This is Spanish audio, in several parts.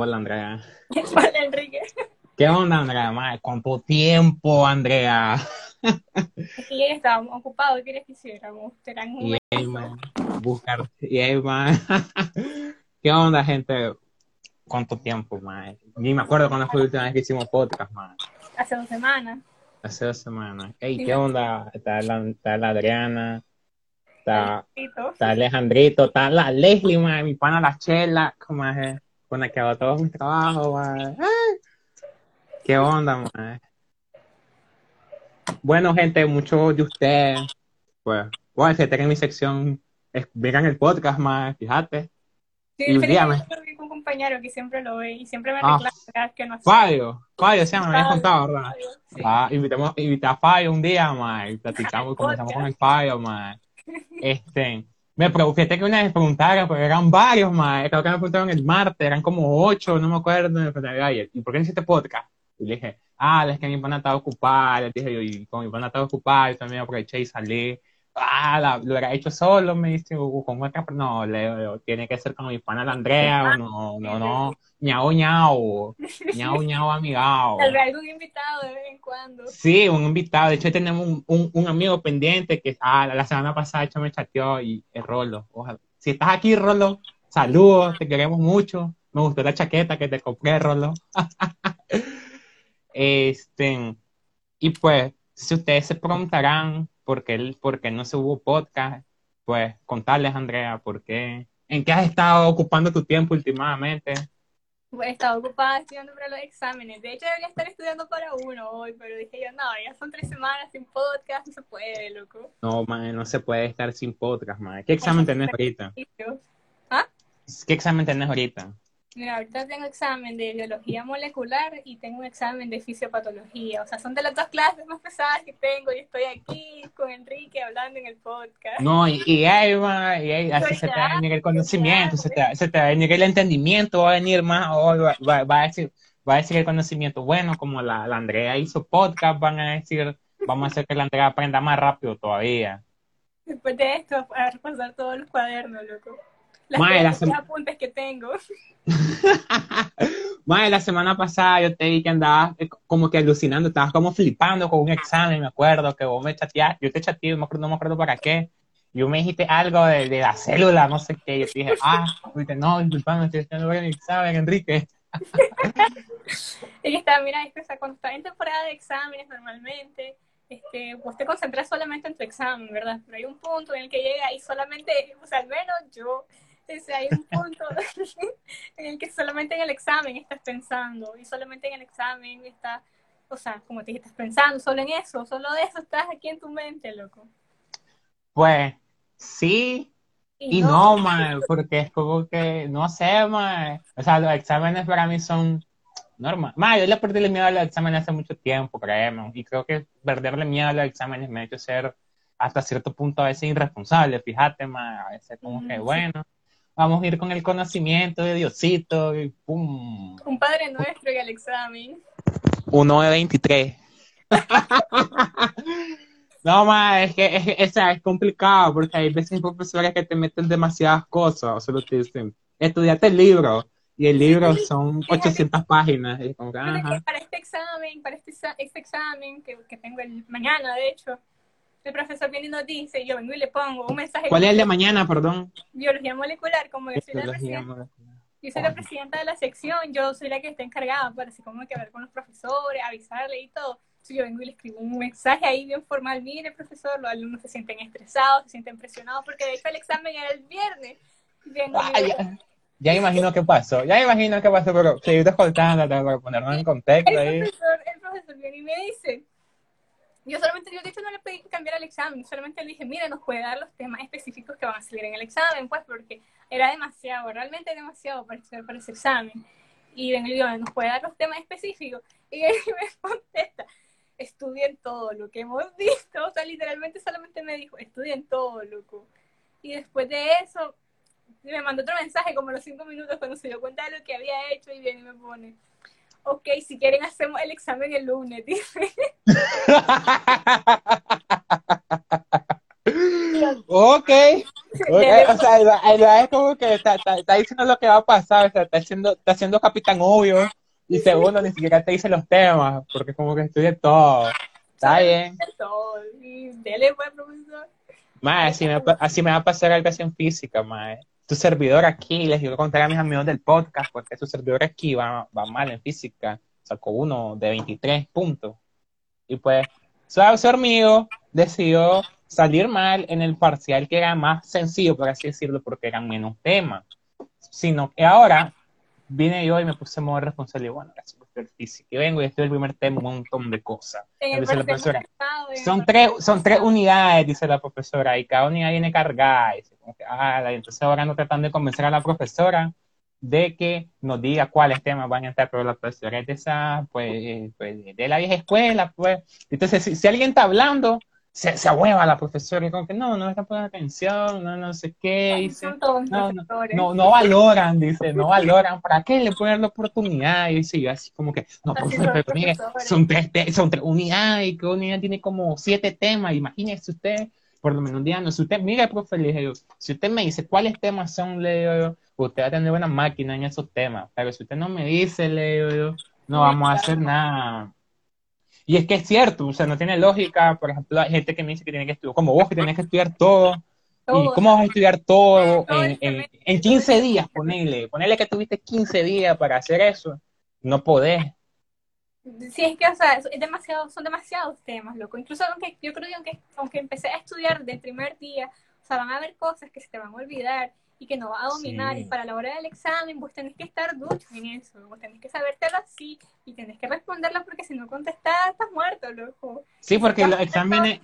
Hola, Andrea. Hola, Enrique. ¿Qué onda, Andrea? Madre, ¿Cuánto tiempo, Andrea? Ya estábamos ocupados, ¿qué que hiciéramos? Un Y ahí, man, buscar. Y ahí, man. ¿Qué onda, gente? ¿Cuánto tiempo, man? Ni me acuerdo cuándo fue la última vez que hicimos podcast, man. hace dos semanas. Hace dos semanas. Ey, Sí, ¿qué onda? Está la, está la Adriana, está, está Alejandrito, está la Leslie, man, mi pana la Chela, como es, con la que hago todo mi trabajo, man. ¿Qué onda, man? Bueno, gente, muchos de ustedes, pues, bueno, si en mi sección, vengan el podcast, man, fíjate. Sí, Y dígame. un compañero que siempre lo ve y siempre me Ah. reclama vez que no hace. Fabio, Fabio, sí, me habías Fabio, contado, ¿verdad? Sí. Ah, invitamos, invité a Fabio un día, man, y platicamos, comenzamos con el Fabio, man. Este, me pregunté que una vez preguntaron, pero eran varios, man, creo que me preguntaron el martes, eran como ocho, no me acuerdo, me preguntaron, "Oye, ¿y por qué no hiciste podcast? Y le dije, ah, es que mi pana estaba ocupada, le dije yo, y como mi pana estaba ocupada, yo también aproveché y salí. Ah, la- lo hubiera hecho solo, me dice, con otra, no, tiene que ser con mi pana la Andrea, o no, no, no, ñao, ñao, ñao, ñao, amigao. Tal vez algún invitado de vez en cuando. Sí, un invitado. De hecho, tenemos un, un, un amigo pendiente que ah, la semana pasada hecho me chateó y es Rolo. Ojalá. Si estás aquí, Rolo, saludos, te queremos mucho. Me gustó la chaqueta que te compré, Rolo. este, y pues, si ustedes se preguntarán por qué, por qué no se hubo podcast, pues contarles, Andrea, por qué. ¿En qué has estado ocupando tu tiempo últimamente? Pues estaba ocupada estudiando para los exámenes. De hecho, debería estar estudiando para uno hoy, pero dije yo, no, ya son tres semanas sin podcast, no se puede, loco. No, man, no se puede estar sin podcast, man. ¿Qué examen tenés ahorita? Yo, ¿Qué examen tenés ahorita? Mira, ahorita tengo examen de biología molecular y tengo un examen de fisiopatología. O sea, son de las dos clases más pesadas que tengo y estoy aquí con Enrique hablando en el podcast. No, y, y ahí va, y ahí, así se te va a venir el conocimiento, se te, se te va a venir el entendimiento, va a venir más, hoy va, va- va a decir, va a decir el conocimiento. Bueno, como la, la Andrea hizo podcast, van a decir, vamos a hacer que la Andrea aprenda más rápido todavía. Después de esto, a repasar todos los cuadernos, loco. Las Mae, la apuntes que tengo. Mae, la semana pasada yo te vi que andabas eh, como que alucinando, estabas como flipando con un examen, me acuerdo que vos me chateaste, yo te chateé, no me acuerdo, no me acuerdo para qué. Yo me dijiste algo de, de la célula, no sé qué. Yo te dije, ah, dijiste, no, disculpame, estoy para mi examen, Enrique. Y está, mira, es que, o sea, cuando estás en temporada de exámenes normalmente, este, vos te concentras solamente en tu examen, ¿verdad? Pero hay un punto en el que llega y solamente, o sea, al menos yo, sea, hay un punto en el que solamente en el examen estás pensando y solamente en el examen estás, o sea, como te dije, estás pensando solo en eso, solo de eso estás aquí en tu mente, loco. Pues sí y no, man, porque es como que, no sé, man. O sea, los exámenes para mí son normales. Man, yo le perdí el miedo a los exámenes hace mucho tiempo, créeme. Y creo que perderle miedo a los exámenes me ha hecho ser hasta cierto punto a veces irresponsable, fíjate, man. A veces como que, Mm, sí. bueno, vamos a ir con el conocimiento de Diosito y pum. Un padre nuestro y el examen. Uno de 23. No, ma, es que es, es, es complicado porque hay veces profesores que te meten demasiadas cosas, o solo te dicen, estudiate el libro, y el libro son 800 páginas. Y como que, que para este examen, para este, este examen que, que tengo el mañana, de hecho, el profesor viene y nos dice, yo vengo y le pongo un mensaje ¿Cuál es el de mañana, perdón? biología molecular, como yo soy, la presidenta, yo soy la presidenta de la sección, yo soy la que está encargada para así como que hablar con los profesores, avisarle y todo. Entonces yo vengo y le escribo un mensaje ahí bien formal, mire profesor, los alumnos se sienten estresados, se sienten presionados, porque de hecho el examen era el viernes. Ah, ya, ya imagino qué pasó, ya imagino qué pasó, pero seguirte escoltando para ponernos en contexto ahí. el profesor, el profesor viene y me dice, yo solamente, yo de hecho no le pedí que cambiara examen, solamente le dije, mire, nos puede dar los temas específicos que van a salir en el examen, pues porque era demasiado, realmente demasiado para estudiar para ese examen. Y en el idioma nos puede dar los temas específicos. Y él me contesta, estudien todo lo que hemos visto. O sea, literalmente solamente me dijo, estudien todo, loco. Y después de eso, me mandó otro mensaje como los cinco minutos cuando se dio cuenta de lo que había hecho y viene y me pone, ok, si quieren hacemos el examen el lunes, dice. ok, ok, Dele o sea, es como que está, está, diciendo lo que va a pasar, o sea, está haciendo, está haciendo capitán obvio. Y segundo, ni siquiera te dice los temas, porque como que estudia todo. Está bien. Todo. Dele, pues, profesor. Mae, así me, así me va a pasar educación física, mae. Tu servidor aquí, les quiero contar a mis amigos del podcast, porque su servidor aquí va, va mal en física. Sacó uno de 23 puntos. Y pues, su mío decidió salir mal en el parcial que era más sencillo, por así decirlo, porque eran menos temas. Sino que ahora vine yo y me puse modo responsable. Bueno, física. Y vengo y estoy el primer tema, un montón de cosas. la profesora, son tres, son tres unidades, dice la profesora, y cada unidad viene cargada. Y ah, entonces ahora no tratan de convencer a la profesora de que nos diga cuáles temas van a estar, pero la profesora es de esa, pues, pues de la vieja escuela, pues. Entonces, si, si alguien está hablando, se, se ahueva la profesora y como que no, no me están poniendo atención, no, no sé qué, dice, no, no, no, valoran, dice, no valoran, ¿para qué le ponen la oportunidad? Y dice, así como que, no, profesor, pero mire, son tres, son tres unidades, y cada unidad tiene como siete temas, imagínese usted, por lo menos un día, no, si usted, mire, profe, le dije yo, si usted me dice cuáles temas son, le digo yo, usted va a tener buena máquina en esos temas, pero si usted no me dice, le digo yo, no vamos a hacer nada y es que es cierto, o sea, no tiene lógica. Por ejemplo, hay gente que me dice que tiene que estudiar, como vos, que tienes que estudiar todo. ¿Y cómo vas a estudiar todo en, en, 15 días? Ponele, ponele que tuviste 15 días para hacer eso. No podés. Sí, es que, o sea, es demasiado, son demasiados temas, loco. Incluso aunque yo creo que aunque, aunque empecé a estudiar del primer día, o sea, van a haber cosas que se te van a olvidar y que no va a dominar. Y para la hora del examen, vos tenés que estar ducho en eso. Vos tenés que sabértelo así y tenés que responderlo porque si no contestás, estás muerto, loco. Sí, porque los exámenes.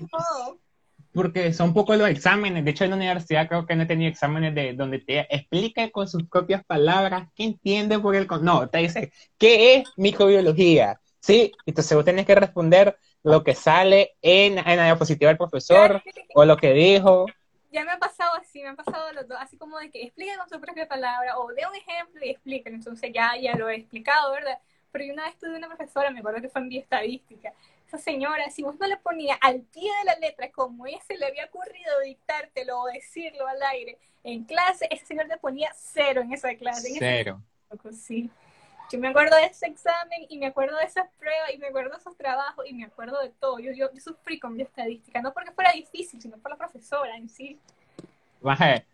Porque son poco los exámenes. De hecho, en la universidad creo que no he tenido exámenes de donde te explica con sus propias palabras qué entiende por el. No, te dice, ¿qué es microbiología? Sí, entonces vos tenés que responder lo que sale en, en la diapositiva del profesor o lo que dijo ya me ha pasado así, me han pasado los dos, así como de que expliquen con su propia palabra o de un ejemplo y expliquen. Entonces ya, ya lo he explicado, ¿verdad? Pero yo una vez tuve una profesora, me acuerdo que fue en bioestadística. Esa señora, si vos no le ponías al pie de la letra como ella se le había ocurrido dictártelo o decirlo al aire en clase, ese señor le ponía cero en esa clase. Cero. sí. Yo me acuerdo de ese examen y me acuerdo de esas pruebas y me acuerdo de esos trabajos y me acuerdo de todo. Yo, yo, sufrí con bioestadística, no porque fuera difícil, sino por la profesora en sí. Baje,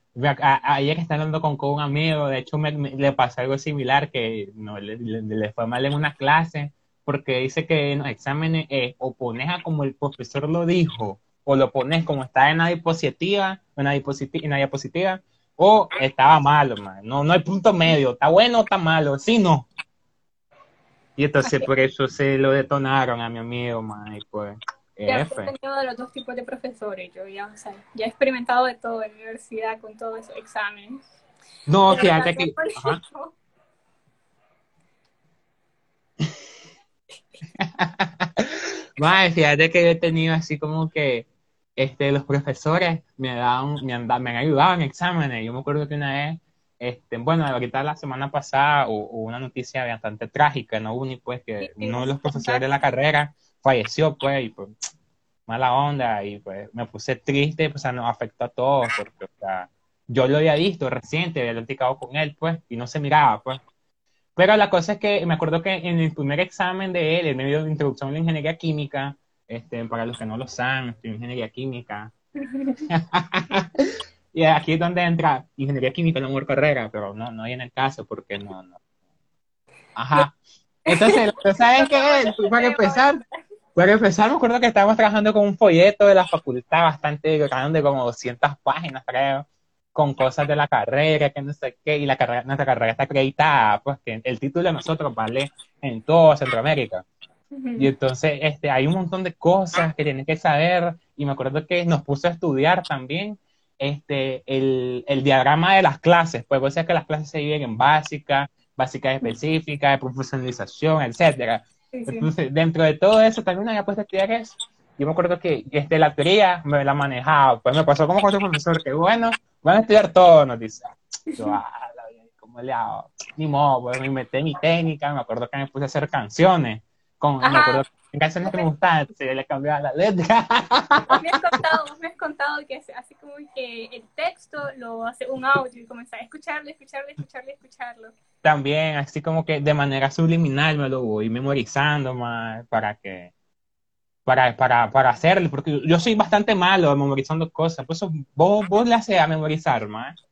ayer que estaba hablando con, con, un amigo, de hecho me, le pasó algo similar, que no le, le, fue mal en una clase, porque dice que en los exámenes eh, o pones a como el profesor lo dijo, o lo pones como está en la diapositiva, en la diapositiva, en la diapositiva o estaba malo, man. No, no hay punto medio, está bueno o está malo, sí, no. Y entonces por eso se lo detonaron a mi amigo, man, y pues... Ya he tenido de los dos tipos de profesores, yo ya, o sea, ya he experimentado de todo en la universidad con todos esos exámenes. No, fíjate que... Madre, fíjate que yo he tenido así como que este, los profesores me, dan, me, han, me han ayudado en exámenes. Yo me acuerdo que una vez, este, bueno, ahorita la semana pasada hubo, una noticia bastante trágica, ¿no? Uni, pues, que uno de los profesores de la carrera falleció, pues, y pues, mala onda, y pues me puse triste, pues, o sea, nos afectó a todos, porque, o sea, yo lo había visto reciente, había platicado con él, pues, y no se miraba, pues. Pero la cosa es que me acuerdo que en el primer examen de él, en medio de introducción a la ingeniería química, este, para los que no lo saben, estoy en ingeniería química. y aquí es donde entra ingeniería química, no mejor carrera, pero no, no hay en el caso porque no, no. Ajá. Entonces, ¿sabes qué? Para empezar, para empezar, me acuerdo que estábamos trabajando con un folleto de la facultad bastante grande, como 200 páginas, creo, con cosas de la carrera, que no sé qué, y la carrera, nuestra carrera está acreditada, pues que el título de nosotros vale en toda Centroamérica. Y entonces este, hay un montón de cosas que tienen que saber y me acuerdo que nos puso a estudiar también este, el, el diagrama de las clases, pues puede ser que las clases se dividen en básica, básica específica, de profesionalización, etcétera. Entonces, dentro de todo eso también había puesto a estudiar eso. Yo me acuerdo que este, la teoría me la manejaba, pues me pasó como con otro profesor, que bueno, van a estudiar todo, nos dice. Yo, ah, ¿cómo le hago? Ni modo, pues me metí mi técnica, me acuerdo que me puse a hacer canciones con, me acuerdo, canciones que me gustaban, se le cambiaba la letra. me has contado, me has contado que así como que el texto lo hace un audio y comenzar a escucharlo, escucharlo, escucharlo, escucharlo. También, así como que de manera subliminal me lo voy memorizando más para que para, para, para hacerlo, porque yo soy bastante malo memorizando cosas, por eso vos, vos le haces a memorizar más.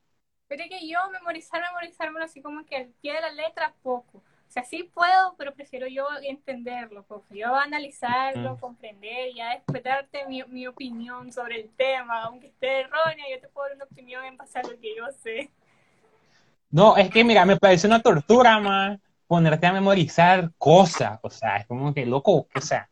Pero es que yo memorizar, memorizarme así como que al pie de la letra poco. O sea, sí puedo, pero prefiero yo entenderlo, yo analizarlo, comprender, ya después darte mi, mi, opinión sobre el tema, aunque esté errónea, yo te puedo dar una opinión en base a lo que yo sé. No, es que mira, me parece una tortura más ponerte a memorizar cosas, o sea, es como que loco, o sea,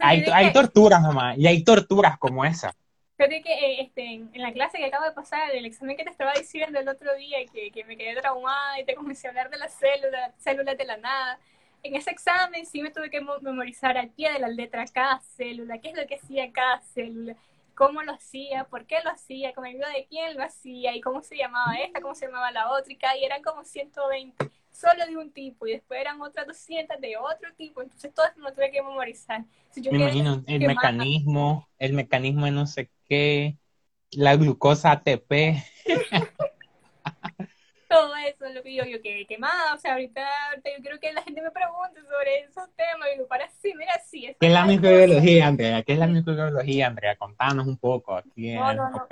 hay, hay torturas, mamá, y hay torturas como esa. Fíjate que eh, este, en, la clase que acabo de pasar, el examen que te estaba diciendo el otro día, que, que me quedé traumada y te comencé a hablar de las células, células de la nada. En ese examen sí me tuve que memorizar al pie de la letra cada célula, qué es lo que hacía cada célula, cómo lo hacía, por qué lo hacía, con ayuda de quién lo hacía y cómo se llamaba esta, cómo se llamaba la otra, y eran como 120 solo de un tipo y después eran otras 200 de otro tipo, entonces todo eso lo tuve que memorizar. Me imagino el mecanismo, el mecanismo de no sé qué, la glucosa ATP. todo eso es lo que yo, yo quedé quemada, o sea, ahorita, yo quiero que la gente me pregunte sobre esos temas, y digo, para sí, mira, sí. ¿Qué es la microbiología, Andrea? ¿Qué es la microbiología, Andrea? Contanos un poco aquí no, no, no.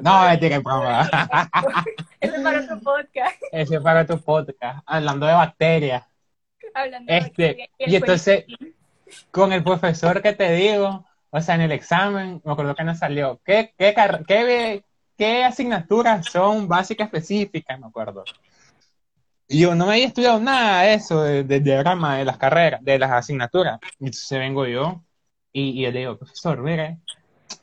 No, es que broma. Eso es para tu podcast. Eso es para tu podcast, hablando de bacterias. Hablando de este, bacterias. Y entonces, con el profesor que te digo, o sea, en el examen, me acuerdo que no salió. ¿Qué, qué, qué, qué asignaturas son básicas específicas? Me acuerdo. Y yo no me había estudiado nada de eso, de, de, diagrama de las carreras, de las asignaturas. Y entonces vengo yo y, y le digo, profesor, mire,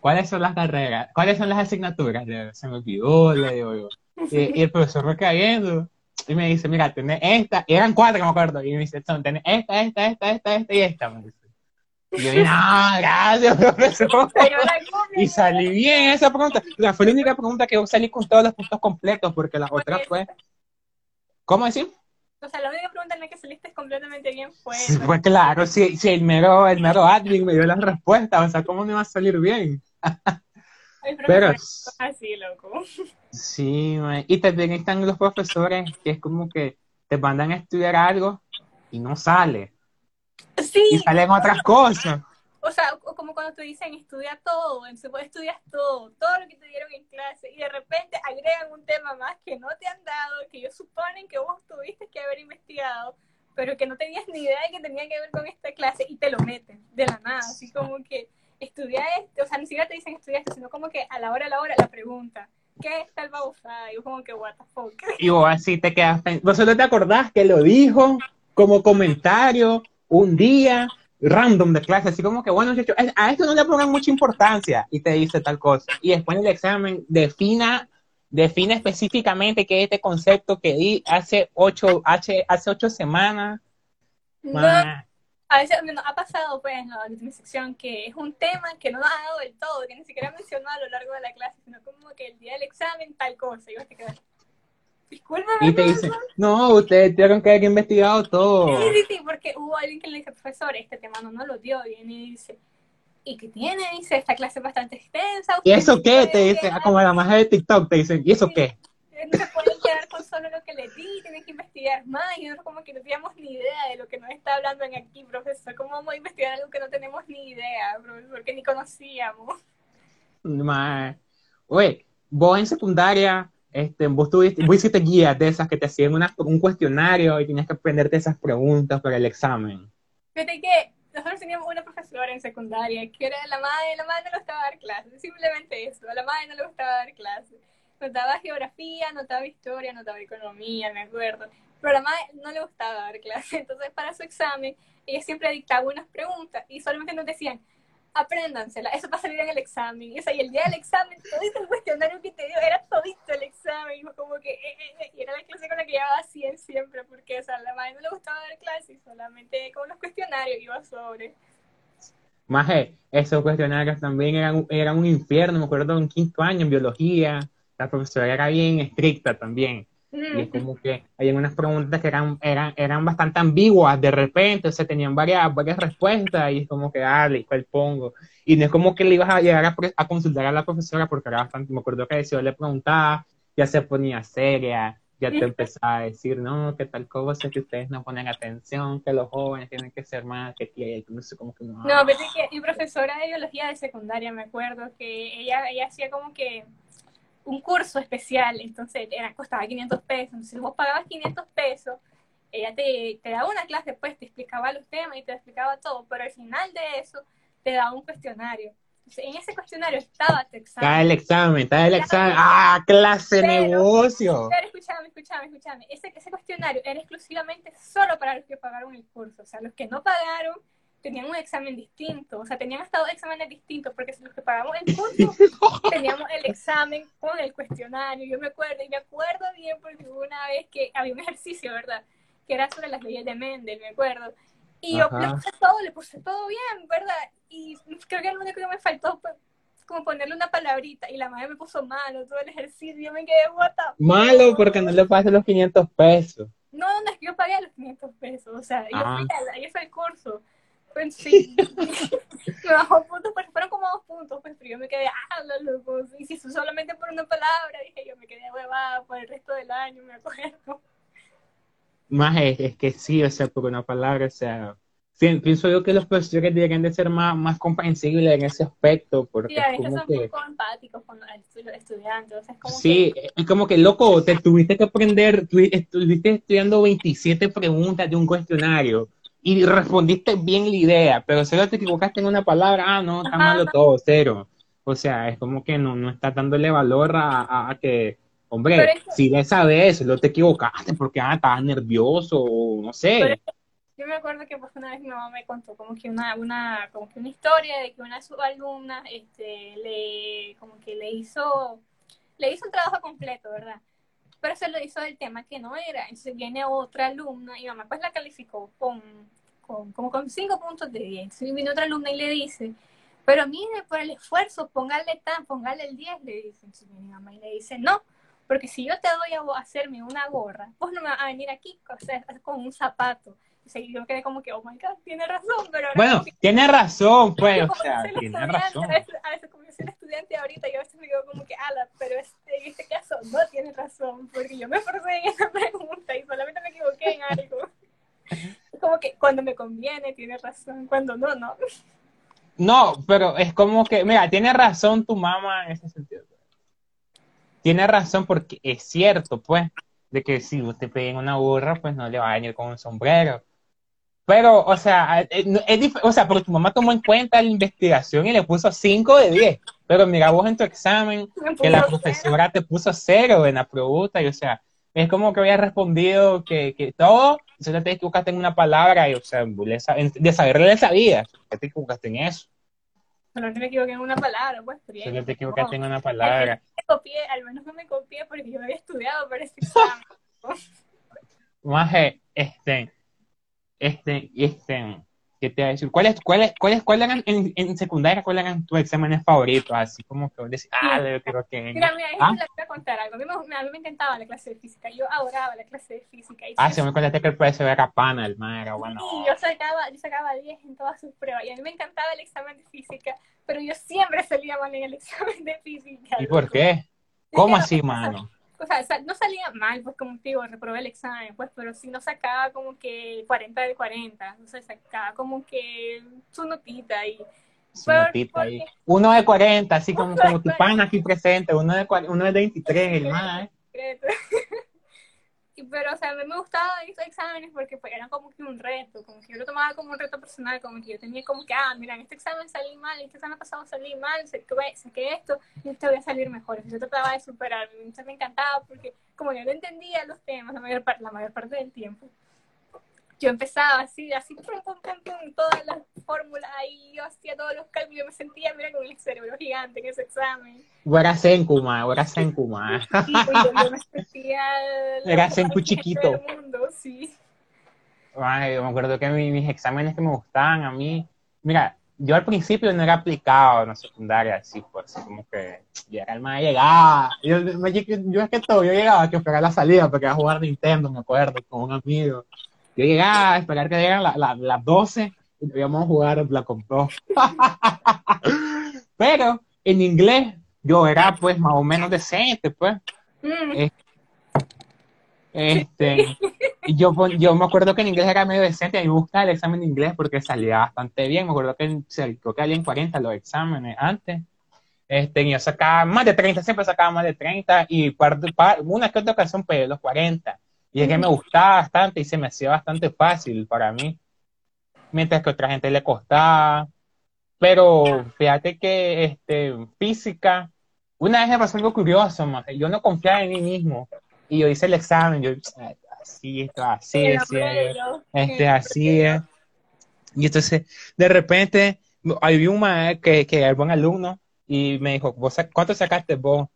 ¿cuáles son las carreras? ¿Cuáles son las asignaturas? Se me olvidó, le digo yo. Y, el profesor me cayendo y me dice, mira, tenés esta, y eran cuatro, me acuerdo, y me dice, tenés esta, esta, esta, esta, esta y esta, me dice. Y yo, no, gracias, profesor. Y salí bien esa pregunta. O fue la única pregunta que yo salí con todos los puntos completos, porque la otra fue. ¿Cómo decir? O sea, la única pregunta en la que saliste completamente bien fue. Sí, pues claro, si, si el, mero, el mero admin me dio la respuesta, o sea, ¿cómo me va a salir bien? Pero así, loco. Sí, y también están los profesores que es como que te mandan a estudiar algo y no sale. Sí. Y salen otras cosas. O sea, como cuando te dicen estudia todo, puede estudiar todo, todo lo que te dieron en clase, y de repente agregan un tema más que no te han dado, que ellos suponen que vos tuviste que haber investigado, pero que no tenías ni idea de que tenía que ver con esta clase, y te lo meten de la nada, así como que estudia esto, o sea, ni siquiera te dicen estudia esto, sino como que a la hora a la hora la pregunta. ¿Qué es tal babosada? Y yo como que, what the fuck. Y vos así te quedas... ¿Vos solo te acordás que lo dijo como comentario un día random de clase, así como que, bueno, muchachos, a esto no le pongan mucha importancia y te dice tal cosa. Y después en el examen defina, define específicamente qué es este concepto que di hace ocho, hace, hace ocho semanas. a veces no, ha pasado, pues, en mi sección, que es un tema que no ha dado del todo, que ni siquiera mencionó a lo largo de la clase, sino como que el día del examen tal cosa, y vos te quedas, y te dice, no, ustedes tuvieron que haber investigado todo. Sí, sí, sí, porque hubo alguien que le dice, profesor, este tema no nos lo dio, viene y dice, ¿y qué tiene? Dice, esta clase es bastante extensa. ¿Y eso qué? Te dice, como la magia de TikTok, te dicen, ¿y eso qué? No se pueden quedar con solo lo que le di, tienen que investigar más, y nosotros como que no teníamos ni idea de lo que nos está hablando en aquí, profesor. ¿Cómo vamos a investigar algo que no tenemos ni idea, profesor, que ni conocíamos? Oye, vos en secundaria este, vos, tuviste, vos hiciste guías de esas que te hacían una, un cuestionario y tenías que aprenderte esas preguntas para el examen. Fíjate que nosotros teníamos una profesora en secundaria que era la madre, la madre no le gustaba dar clases, simplemente eso, a la madre no le gustaba dar clases. Notaba geografía, notaba historia, notaba economía, me acuerdo. Pero a la madre no le gustaba dar clases, entonces para su examen ella siempre dictaba unas preguntas y solamente nos decían, apréndansela, eso va a salir en el examen. Y, y el día del examen, todo el cuestionario que te dio era todito el examen. Y como que, eh, eh, eh, y era la clase con la que llevaba 100 siempre, porque o sea, a la madre no le gustaba dar clases, solamente con los cuestionarios iba sobre. Maje, esos cuestionarios también eran, un infierno, me acuerdo en quinto año en biología, la profesora era bien estricta también. Y es como que hay unas preguntas que eran, eran, eran bastante ambiguas de repente, o sea, tenían varias, varias respuestas y es como que, dale, ¿cuál pongo? Y no es como que le ibas a llegar a, a consultar a la profesora porque era bastante, me acuerdo que yo le preguntaba, ya se ponía seria, ya te empezaba a decir, no, que tal cosa, que ustedes no ponen atención, que los jóvenes tienen que ser más, que no sé cómo que no. No, pero es que mi profesora de biología de secundaria, me acuerdo que ella, ella hacía como que un curso especial, entonces era, costaba 500 pesos, entonces vos pagabas 500 pesos, ella te, te daba una clase, pues te explicaba los temas y te explicaba todo, pero al final de eso te daba un cuestionario en ese cuestionario estaba tu examen. Está el examen, está el examen. ¡Ah, clase negocio! Pero escúchame, escúchame, escúchame. Ese, ese cuestionario era exclusivamente solo para los que pagaron el curso. O sea, los que no pagaron tenían un examen distinto. O sea, tenían hasta dos exámenes distintos, porque los que pagamos el curso teníamos el examen con el cuestionario. Yo me acuerdo, y me acuerdo bien porque hubo una vez que había un ejercicio, ¿verdad? Que era sobre las leyes de Mendel, me acuerdo. Y yo le puse todo, le puse todo bien, ¿verdad? Y creo que lo único que me faltó fue como ponerle una palabrita y la madre me puso malo todo el ejercicio yo me quedé guata. Malo porque no le pagué los 500 pesos. No, no, es que yo pagué los 500 pesos, o sea, yo ah. fui el curso. Pues sí, me bajó puntos, pero fueron como dos puntos, pues, pero yo me quedé, ah, loco, y si solamente por una palabra, dije, yo me quedé huevada por el resto del año, me acuerdo. Más es, es que sí, o sea, por una palabra, o sea, pienso yo que los profesores deberían de ser más, más comprensibles en ese aspecto. Porque sí, es como son que... poco empáticos con los estudiantes. O sea, es como sí, que... es como que, loco, te tuviste que aprender, estuviste estudiando 27 preguntas de un cuestionario y respondiste bien la idea, pero solo te equivocaste en una palabra, ah, no, está malo todo, cero. O sea, es como que no, no está dándole valor a, a, que, hombre, si le sabes, no te equivocaste porque ah, estabas nervioso o no sé yo me acuerdo que pues una vez mi mamá me contó como que una, una, como que una historia de que una de sus alumnas este, le, como que le hizo, le hizo un trabajo completo, ¿verdad? Pero se lo hizo del tema que no era. Entonces viene otra alumna y mamá pues la calificó con, con como con cinco puntos de 10. Entonces viene otra alumna y le dice, pero mire, por el esfuerzo, póngale tan, póngale el 10, le dice. Entonces mi mamá y le dice, no, porque si yo te doy a hacerme una gorra, vos no me vas a venir aquí con un zapato y yo quedé como que, oh my god, tiene razón, pero Bueno, tiene razón, pues, o sea, tiene razón. A veces, a veces, como yo soy estudiante ahorita, yo a veces me digo como que, ala, pero este, en este caso no tiene razón, porque yo me esforcé en esa pregunta y solamente me equivoqué en algo. como que cuando me conviene tiene razón, cuando no, no. No, pero es como que, mira, tiene razón tu mamá en ese sentido. Tiene razón porque es cierto, pues, de que si usted pega una burra, pues no le va a venir con un sombrero. Pero, o sea, eh, es, o sea, porque tu mamá tomó en cuenta la investigación y le puso 5 de 10. Pero mira vos en tu examen que la profesora te puso 0 en la pregunta y, o sea, es como que había respondido que, que todo, entonces te equivocaste en una palabra y, o sea, de saberle le sabías, que te equivocaste en eso. No me equivoqué en una palabra, pues. Solo te equivocaste en una palabra. Me copié, al menos no me copié porque yo había estudiado para este examen. Maje, este, este, este, ¿qué te voy a decir? ¿Cuáles cuál cuál cuál eran en, en, secundaria, cuáles eran tus exámenes favoritos? Así como que decís, ah, yo creo que... Mira, mira, ¿Ah? les voy a contar algo. A mí, me, a mí me encantaba la clase de física, yo adoraba la clase de física. Y ah, sí, me contaste que el profesor era pana, el man era bueno. Sí, yo sacaba, yo sacaba 10 en todas sus pruebas, y a mí me encantaba el examen de física, pero yo siempre salía mal en el examen de física. ¿Y por qué? ¿Cómo así, mano? O sea, no salía mal, pues como te digo, reprobé el examen, pues, pero sí no sacaba como que 40 de 40, o sea, sacaba como que su notita y... Su notita ahí. Uno de 40, así como, como tu pan aquí presente, uno de, uno de 23, el más, ¿eh? Pero, o sea, a mí me gustaban esos exámenes porque pues, eran como que un reto, como que yo lo tomaba como un reto personal, como que yo tenía como que, ah, mira, en este examen salí mal, este examen pasado salí mal, saqué esto, y este voy a salir mejor. Yo trataba de superarme, entonces me encantaba porque como yo no entendía los temas la mayor, la mayor parte del tiempo, yo empezaba así, así, pum, pum, pum, pum, todas las fórmulas ahí, yo hacía todos los cálculos, yo me sentía, mira, con el cerebro gigante en ese examen. Era Senkuma, era Senkuma. Sí, yo, yo me sentía... Era Senku chiquito. Mundo, sí. Ay, me acuerdo que mis, mis exámenes que me gustaban a mí, mira, yo al principio no era aplicado en la secundaria, así, pues, así como que ya era el más llegaba. Yo, yo, es que todo, yo llegaba a que esperar la salida porque iba a jugar Nintendo, me acuerdo, con un amigo. Yo llegaba a esperar que llegaran las 12 y íbamos a jugar la compró. Pero en inglés yo era pues más o menos decente, pues. Mm. Este, yo, yo me acuerdo que en inglés era medio decente y me gustaba el examen de inglés porque salía bastante bien. Me acuerdo que creo que en 40 los exámenes antes. Este, yo sacaba más de 30, siempre sacaba más de 30 y una que otra ocasión pues los 40. Y es que me gustaba bastante y se me hacía bastante fácil para mí. Mientras que a otra gente le costaba. Pero fíjate que este, física, una vez me pasó algo curioso, más. yo no confiaba en mí mismo y yo hice el examen, yo, así, esto, así, así, este, así es. Y entonces, de repente, había un maestro que, que era buen alumno y me dijo, ¿cuánto sacaste vos?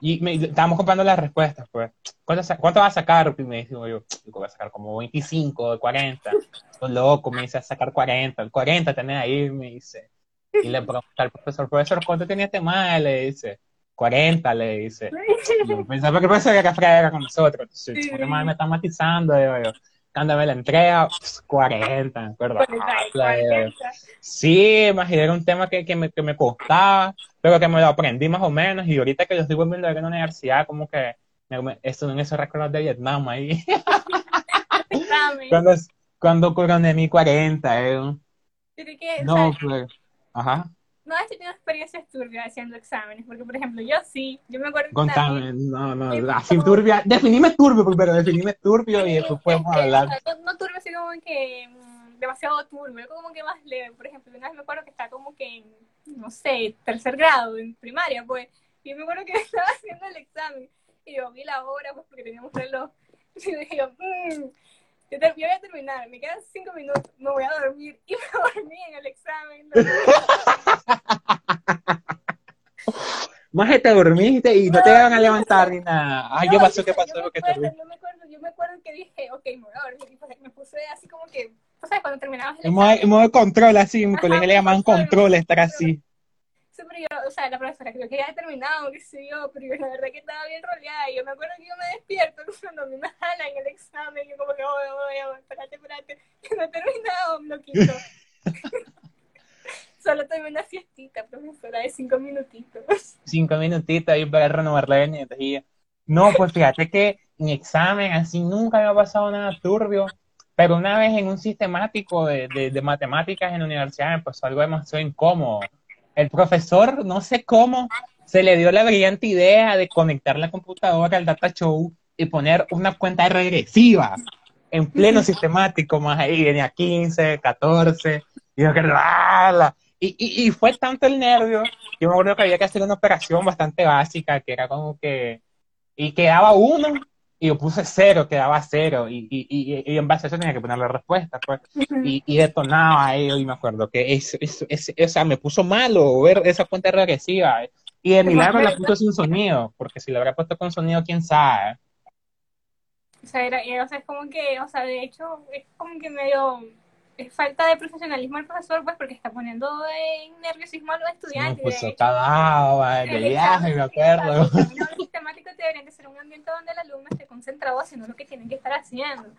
Y me, estábamos comprando las respuestas, pues. ¿Cuánto, ¿Cuánto vas a sacar? Y me dijo yo, voy a sacar como 25, 40. Estoy loco, me dice, a sacar 40. El 40 tenés ahí, me dice. Y le pregunté al profesor, profesor, ¿cuánto tenías este mal? Le dice. 40, le dice. pensaba que el profesor era era con nosotros. Entonces, sí. más me está matizando, digo yo. Cuando me la entrega, 40, me acuerdo. Sí, más era un tema que, que, me, que me costaba, pero que me lo aprendí más o menos. Y ahorita que yo estoy volviendo a la universidad, como que esto en esos recuerdos de Vietnam ahí. cuando, cuando coroné mi 40, eh. No, pues, ajá no has tenido experiencias turbias haciendo exámenes, porque por ejemplo, yo sí, yo me acuerdo Contame, no, no, así turbia, definime turbio, pero definime turbio y después podemos hablar. No, turbio, así como que mm, demasiado turbio, como que más leve, por ejemplo, una vez me acuerdo que está como que en, no sé, tercer grado, en primaria, pues, y me acuerdo que estaba haciendo el examen, y yo vi la hora, pues, porque teníamos reloj, y dije, mmm, yo, voy a terminar, me quedan cinco minutos, me voy a dormir y me dormí en el examen. Más que te dormiste y no te iban a levantar ni nada. Ay, ¿qué pasó? ¿Qué pasó? Yo me, acuerdo, yo me acuerdo, yo me acuerdo que dije, ok, me voy a dormir. Y pues me puse así como que, ¿sabes? Cuando terminabas el examen. En modo de control, así, en mi colegio le llaman control, estar así pero yo, o sea, la profesora creo que ya había terminado, qué sé yo, pero yo la verdad que estaba bien rodeada y yo me acuerdo que yo me despierto cuando me jalan en el examen, y yo como que, oye, oye, espérate, espérate, que no he terminado, loquito. Solo tomé una siestita, profesora, de cinco minutitos. Cinco minutitos ahí para renovar la energía. No, pues fíjate que mi examen así nunca me ha pasado nada turbio, pero una vez en un sistemático de, de, de matemáticas en la universidad me pasó algo demasiado incómodo el profesor, no sé cómo, se le dio la brillante idea de conectar la computadora al data show y poner una cuenta regresiva en pleno sistemático, más ahí venía 15, 14, y yo que y, y, y, fue tanto el nervio, yo me acuerdo que había que hacer una operación bastante básica, que era como que, y quedaba uno, y yo puse cero, quedaba cero, y, y, y, en base a eso tenía que poner la respuesta, pues, y, y detonaba ahí, y me acuerdo que eso, eso, o sea, me puso malo ver esa cuenta regresiva, y de milagro la puso sin sonido, porque si la hubiera puesto con sonido, quién sabe. O sea, era, o sea, es como que, o sea, de hecho, es como que medio es falta de profesionalismo el profesor, pues, porque está poniendo en nerviosismo a los estudiantes. Pues, pues, de viaje, me acuerdo. Los sistemáticos deberían de ser un ambiente donde el alumno esté concentrado haciendo lo que tienen que estar haciendo.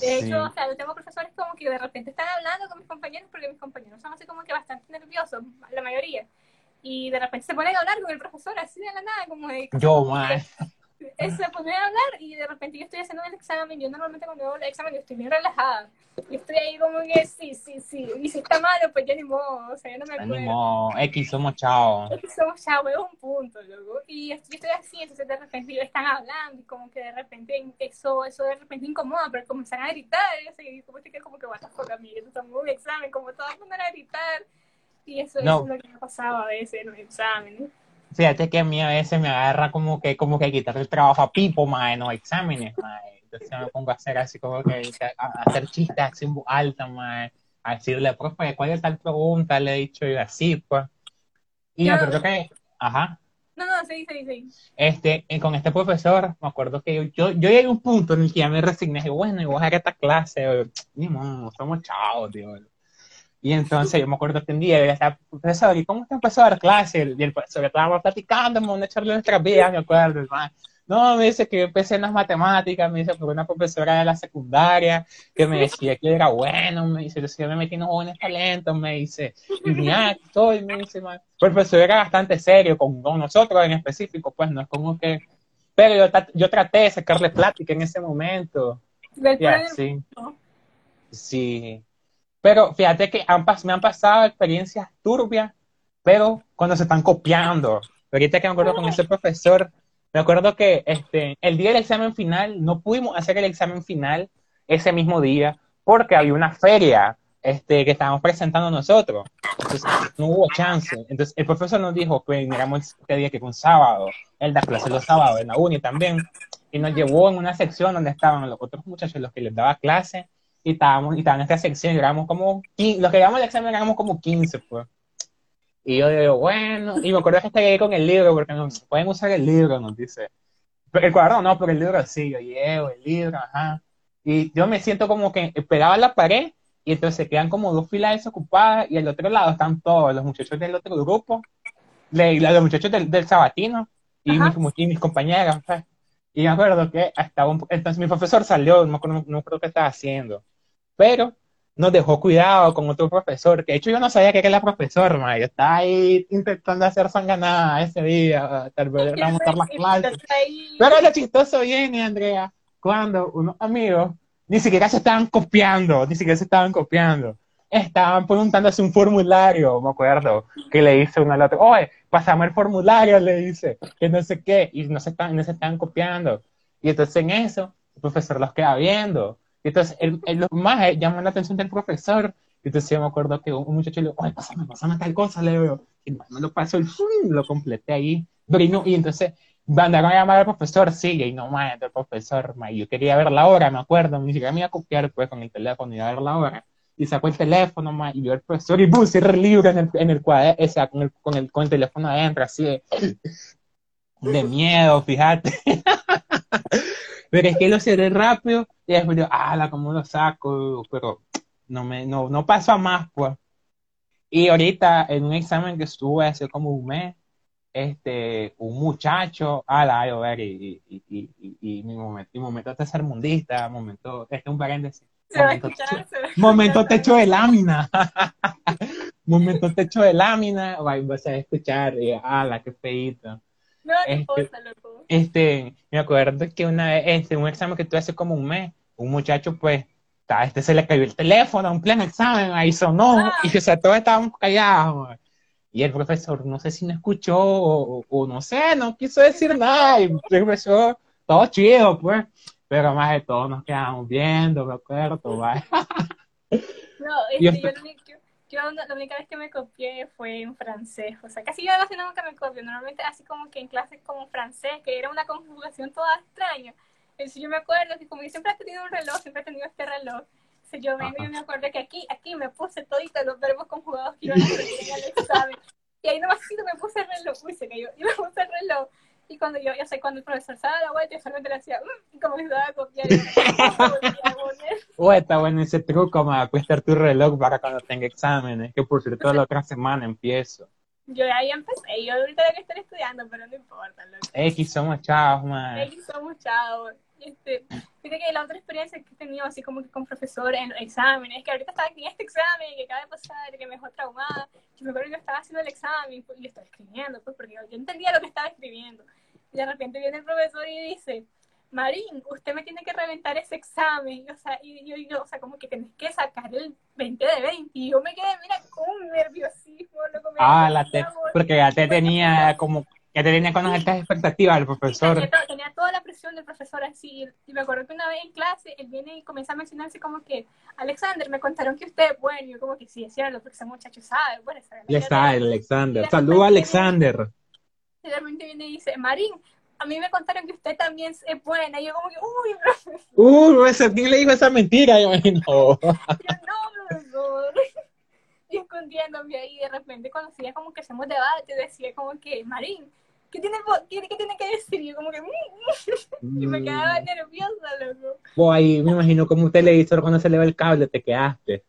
De hecho, o sea, yo tengo profesores como que de repente están hablando con mis compañeros, porque mis compañeros son así como que bastante nerviosos, la mayoría. Y de repente se ponen a hablar con el profesor así de la nada, como de... Yo, man se pone a hablar y de repente yo estoy haciendo el examen. Yo normalmente cuando hago el examen yo estoy bien relajada. Y estoy ahí como que sí, sí, sí. Y si está malo, pues ya ni modo. O sea, yo no me acuerdo. Ni modo. X somos chao. X somos chao, es un punto, luego. Y yo estoy así, entonces de repente ellos están hablando y como que de repente eso, eso de repente incomoda, pero comienzan a gritar. Y yo y como que, como que, what the fuck, amigo, estamos en un examen, como todos ponen a gritar. Y eso, eso es lo que me pasaba a veces en los exámenes. Fíjate que a mí a veces me agarra como que, como que quitar el trabajo a Pipo, mae, en los exámenes, mae. Entonces me pongo a hacer así como que, a hacer chistes así en voz alta, mae. A decirle, profe, ¿cuál es tal pregunta? Le he dicho yo así, pues. Y yo, me acuerdo que, ajá. No, no, sí, sí, sí. Este, con este profesor, me acuerdo que yo, yo, yo llegué a un punto en el que ya me resigné, dije, bueno, y voy a hacer esta clase, ni modo, somos chavos, tío. Y entonces yo me acuerdo que un día yo estaba, profesor, ¿y cómo usted empezó a dar clase? Y el profesor estábamos platicando, me echarle nuestras vidas, me acuerdo, hermano. No, me dice que yo empecé en las matemáticas, me dice por una profesora de la secundaria que me decía que era bueno, me dice, yo me metí en jóvenes talentos, me dice, y mira, estoy, me dice, el profesor era bastante serio con, nosotros en específico, pues no es como que, pero yo, yo traté de sacarle plática en ese momento. sí. Sí. Pero fíjate que han, me han pasado experiencias turbias, pero cuando se están copiando. Ahorita que me acuerdo con ese profesor, me acuerdo que este, el día del examen final no pudimos hacer el examen final ese mismo día porque había una feria este, que estábamos presentando nosotros. Entonces no hubo chance. Entonces el profesor nos dijo que viniéramos este día que fue un sábado. Él da clases los sábados en la uni también. Y nos llevó en una sección donde estaban los otros muchachos los que les daba clase y estábamos y estaban en esta sección y éramos como los que llevamos el examen éramos como 15 pues y yo digo, bueno, y me acuerdo que estaba ahí con el libro, porque no pueden usar el libro, nos dice. Pero el cuaderno no, pero el libro sí, yo llevo el libro, ajá. Y yo me siento como que pegaba la pared y entonces quedan como dos filas desocupadas y al otro lado están todos los muchachos del otro grupo, los muchachos del, del sabatino y mis, y mis, compañeras. Pues. Y me acuerdo que hasta un, entonces mi profesor salió, no, no, no creo que estaba haciendo, pero nos dejó cuidado con otro profesor, que de hecho yo no sabía que era la profesor, ma. yo estaba ahí intentando hacer sanganada ese día, tal vez vamos a las clases. Pero lo chistoso viene, Andrea, cuando unos amigos ni siquiera se estaban copiando, ni siquiera se estaban copiando. Estaban preguntándose un formulario, me acuerdo, que le dice uno al otro, oye, pasame el formulario, le dice, que no sé qué, y no se están, no se están copiando. Y entonces en eso, el profesor los queda viendo, entonces, el, el, los más llamó la atención del profesor. Entonces, yo me acuerdo que un muchacho le dijo, ay, pásame, pásame tal cosa, le digo. Y no, lo pasó, y lo completé ahí. Y, no, entonces, mandaron a llamar al profesor, sigue, y no, más el profesor, ma, yo quería ver la hora, me acuerdo, ni siquiera me iba a copiar, pues, con el teléfono, y a ver la hora. Y sacó el teléfono, ma, y vio al profesor, y puse el libro en el, en el cuadro, esa, con el, con el, con el teléfono adentro, así de, de miedo, fíjate. Pero es que lo cerré rápido y después digo, ah, ¿cómo lo saco? Pero no me, no, no pasó a más, pues. Y ahorita, en un examen que estuve hace como un mes, este, un muchacho, ah, la a ver, y, y, y, y, mi momento, mi momento mundista, momento, este es un paréntesis. Momento, techo, momento techo de lámina. momento techo de lámina, vas a escuchar, y, la qué feito. No, este, loco. Este, me acuerdo que una vez, este, un examen que tuve hace como un mes, un muchacho, pues, a este se le cayó el teléfono, un pleno examen, ahí sonó, ah. y o sea, todos estábamos callados. Y el profesor, no sé si no escuchó, o, no sé, no quiso decir nada, y el profesor, todo chido, pues, pero más de todo nos quedamos viendo, me acuerdo, ¿vale? No, este, yo, yo la única vez que me copié fue en francés, o sea, casi yo casi nunca me copio, normalmente así como que en clases como francés, que era una conjugación toda extraña. Entonces yo me acuerdo que como yo siempre he tenido un reloj, siempre he tenido este reloj, entonces yo vengo y me acuerdo que aquí, aquí me puse toditos los verbos conjugados que iban a hacer en el examen. Y ahí nomás me puse el reloj, uy, se cayó, y me puse el reloj. Y cuando yo, ya sé, cuando el profesor se daba la vuelta, yo solamente le hacía, mm", y como se daba a copiar. Uy, está bueno ese truco, para prestar tu reloj para cuando tenga exámenes, que por cierto la otra semana empiezo. Yo ahí empecé, yo ahorita tengo que estar estudiando, pero no importa. X somos chavos, man. X somos chavos. Este, fíjate que la otra experiencia que he tenido así como que con profesores en los exámenes, que ahorita estaba en este examen que acaba de pasar, que me dejó traumada, yo me acuerdo que yo estaba haciendo el examen y lo estaba escribiendo, pues porque yo, entendía lo que estaba escribiendo. Y de repente viene el profesor y dice, Marín, usted me tiene que reventar ese examen, o sea, y yo, yo, o sea, como que tenés que sacar el 20 de 20, y yo me quedé, mira, con un nerviosismo, loco, Ah, la te, porque ya te tenía como ya te tenía con altas expectativas el profesor. tenía, toda la presión del profesor así. Y me acuerdo que una vez en clase, él viene y comienza a mencionarse como que, Alexander, me contaron que usted es bueno. Y yo como que sí, es cierto, porque ese muchacho sabe. Bueno, ya está, Alexander. Saludos, Alexander. Y de repente viene y dice, Marín, a mí me contaron que usted también es buena. Y yo como que, uy, profesor. Uy, ¿quién le dijo esa mentira? Yo imagino. yo, no, profesor. Y escondiéndome ahí, de repente cuando hacía como que hacemos debate, decía como que, Marín, ¿qué tiene, qué, qué tiene que decir? Y yo como que, mm", y me quedaba mm. nerviosa, loco. Pues ahí me imagino como usted le hizo cuando se le va el cable, te quedaste.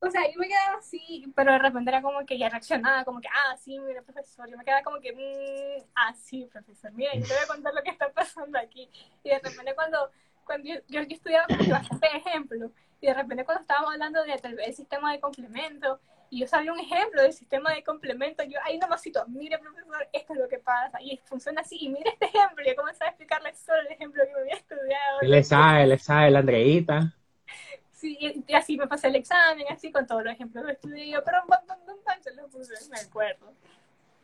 o sea, yo me quedaba así, pero de repente era como que ya reaccionaba, como que, ah, sí, mira, profesor. Yo me quedaba como que, mmm, ah, sí, profesor, mira, yo te voy a contar lo que está pasando aquí. Y de repente cuando, cuando yo, yo, estudiaba como que bastante ejemplo, y de repente cuando estábamos hablando de tal vez el sistema de complemento, y yo sabía un ejemplo del sistema de complemento, yo ahí nomásito, mire profesor, esto es lo que pasa, y funciona así, y mire este ejemplo, y yo comencé a explicarle solo el ejemplo que me había estudiado. Le sabe, le sabe la Andreita y, así me pasé el examen, así con todos los ejemplos de estudio, pero se los puse, me acuerdo.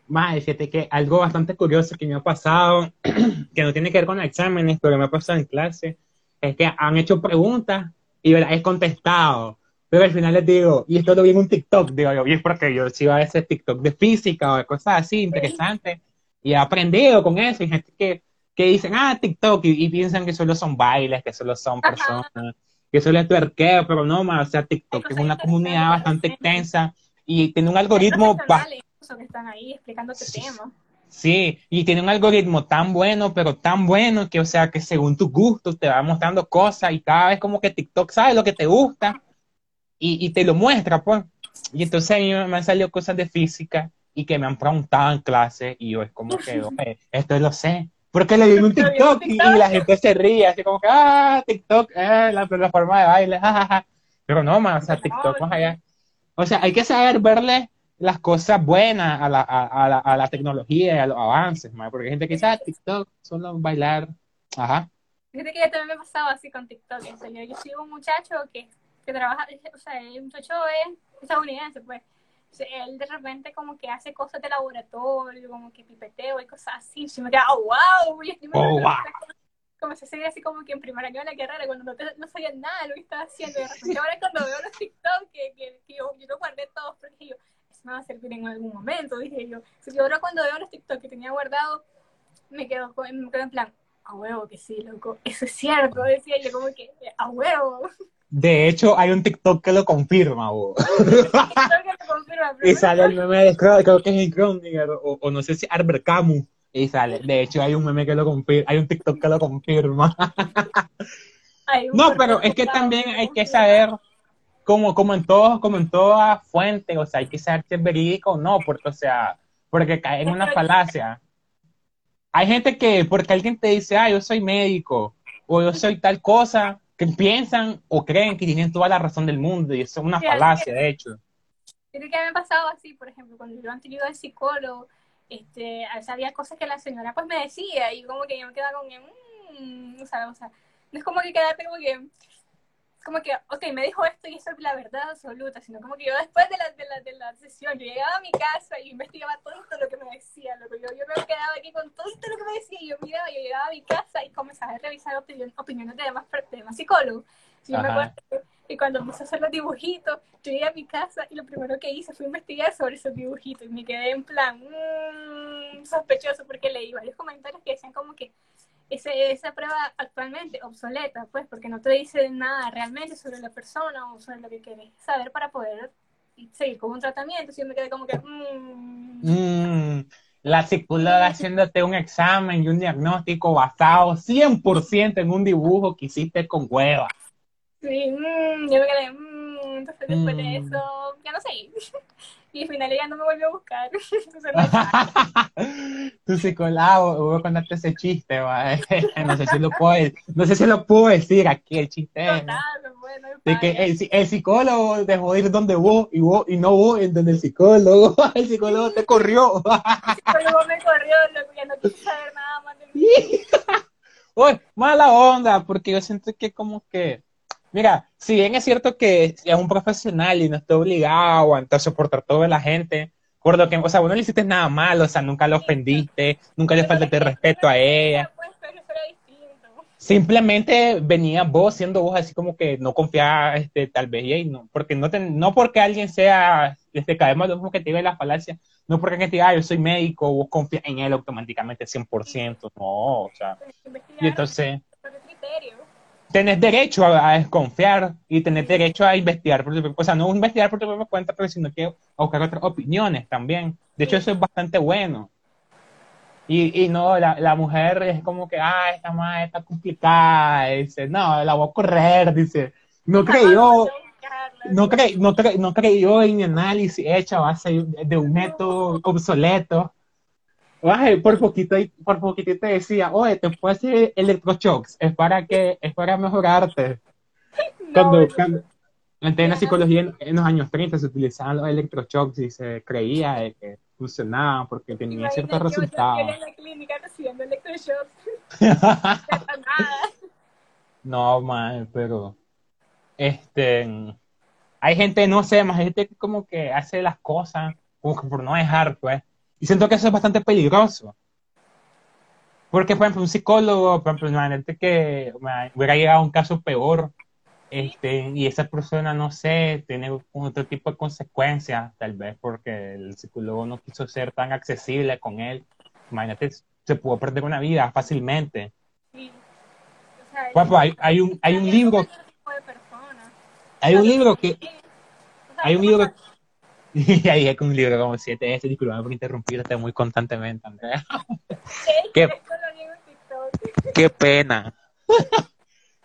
Más, fíjate que algo bastante curioso que me ha pasado, que no tiene que ver con exámenes, pero me ha pasado en clase, es que han hecho preguntas y ¿verdad? he contestado. Pero al final les digo, y esto lo vi en un TikTok, digo yo, y es porque yo sigo a veces TikTok de física o de cosas así interesantes, y he aprendido con eso, y gente que, que dicen, ah, TikTok, y, piensan que solo son bailes, que solo son personas que eso le tuerqueo, pero no más, o sea, TikTok es una comunidad bastante extensa y tiene un algoritmo... que están ahí explicando este tema. Sí, y tiene un algoritmo tan bueno, pero tan bueno que, o sea, que según tus gustos te va mostrando cosas y cada vez como que TikTok sabe lo que te gusta y, y te lo muestra, pues. Y entonces a mí me han salido cosas de física y que me han preguntado en clase y yo es como que, esto lo sé, porque le di un TikTok y, la gente se ríe, así como que, ah, TikTok, eh, la plataforma de baile, jajaja. Pero no, más, o sea, TikTok más allá. O sea, hay que saber verle las cosas buenas a la, a, la, a la tecnología y a los avances, más, porque hay gente que dice, ah, TikTok, solo bailar, ajá. Fíjate que ya también me ha pasado así con TikTok, en serio. Yo sigo un muchacho que, que trabaja, o sea, el muchacho es estadounidense, pues él de repente como que hace cosas de laboratorio, como que pipeteo y cosas así, y me queda, oh, wow, oh, wow. Como se hace así como que en primer año de la carrera, cuando no, no sabía nada de lo que estaba haciendo, y de repente ahora cuando veo los TikTok, que, que, que yo, yo lo guardé todos, porque yo, eso me va a servir en algún momento, dije yo. Así que ahora cuando veo los TikTok que tenía guardado, me quedo, me quedo en plan, a huevo que sí, loco, eso es cierto, decía yo como que, a huevo. De hecho, hay un TikTok que lo confirma, vos. y sale el meme de creo que es Kroninger, o, o no sé si Albert Camus. Y sale, de hecho, hay un meme que lo confirma, hay un TikTok que lo confirma. no, pero es que también hay que saber, como, como en todo, como en toda fuente, o sea, hay que saber si es verídico o no, porque, o sea, porque cae en una falacia. Hay gente que, porque alguien te dice, ah, yo soy médico, o yo soy tal cosa, que piensan o creen que tienen toda la razón del mundo y eso es una falacia, de hecho. Creo que me ha pasado así, por ejemplo, cuando yo han tenido al psicólogo, este, había cosas que la señora pues me decía y como que yo me quedaba con mmm, o sea, o sea, no es como que quedarte como que, como que, ok, me dijo esto y eso es la verdad absoluta, sino como que yo después de la, de la, de la sesión, yo llegaba a mi casa y investigaba todo lo que me decía, lo que yo, yo me quedaba aquí con todo lo que me decía y yo miraba, yo llegaba a mi casa y comenzaba a revisar opiniones de demás, de demás psicólogos. Y, y cuando empecé a hacer los dibujitos, yo llegué a mi casa y lo primero que hice fue investigar sobre esos dibujitos y me quedé en plan mmm, sospechoso porque leí varios comentarios que decían como que ese, esa prueba actualmente obsoleta, pues, porque no te dice nada realmente sobre la persona o sobre lo que quieres saber para poder seguir con un tratamiento. Y yo me quedé como que, mmm. la psicóloga haciéndote un examen y un diagnóstico basado 100% en un dibujo que hiciste con hueva. Sí, mmm, yo me quedé, mmm, entonces después de mm. eso, ya no sé. Y al final ella no me volvió a buscar. tu psicólogo, voy a contarte ese chiste, no sé si lo puedo, no sé si lo puedo decir aquí el chiste. de que el, el, psicólogo dejó de ir donde vos y vos y no vos en donde el psicólogo. El psicólogo te corrió. El psicólogo me corrió, loco, ya no quise saber nada más de mí. Uy, mala onda, porque yo siento que como que Mira, si bien es cierto que es un profesional y no está obligado a soportar toda la gente, por lo que, o sea, vos no le hiciste nada malo, o sea, nunca lo ofendiste, nunca le faltaste respeto a ella. Simplemente venía vos siendo vos así como que no confiaba, este, tal vez, y no, porque no, no porque alguien sea, este, caemos lo mismo que te la falacia, no porque alguien te diga, ah, yo soy médico, vos confías en él automáticamente 100%, no, o sea, y entonces tenés derecho a, desconfiar y tenés derecho a investigar por tu o sea, no investigar por tu propia cuenta, pero sino que buscar otras opiniones también. De hecho, eso es bastante bueno. Y, y no, la, la, mujer es como que, ah, esta madre está complicada, dice, no, la voy a correr, dice, no creyó, no, cre, no, cre, no creyó en análisis hecho a base de un método obsoleto. Ay, por poquito, por poquito te decía, oye, te puedes hacer electroshocks, es para que, es para mejorarte. Cuando, cuando en la psicología en, los años 30 se utilizaban los electroshocks y se creía que funcionaban porque tenían ciertos resultados. En la clínica recibiendo electroshocks. no, man, pero este hay gente, no sé, más gente que como que hace las cosas como que por no dejar, pues. Y siento que eso es bastante peligroso. Porque, por ejemplo, un psicólogo, por ejemplo, imagínate que hubiera llegado a un caso peor, este, y esa persona, no sé, tiene otro tipo de consecuencias, tal vez porque el psicólogo no quiso ser tan accesible con él. Imagínate, se pudo perder una vida fácilmente. Sí. O sea, hay, hay, un, hay un libro hay un libro que. Hay un libro. Y ahí es un libro como siete veces. Disculpame por interrumpirte muy constantemente, Andrea. qué, qué pena.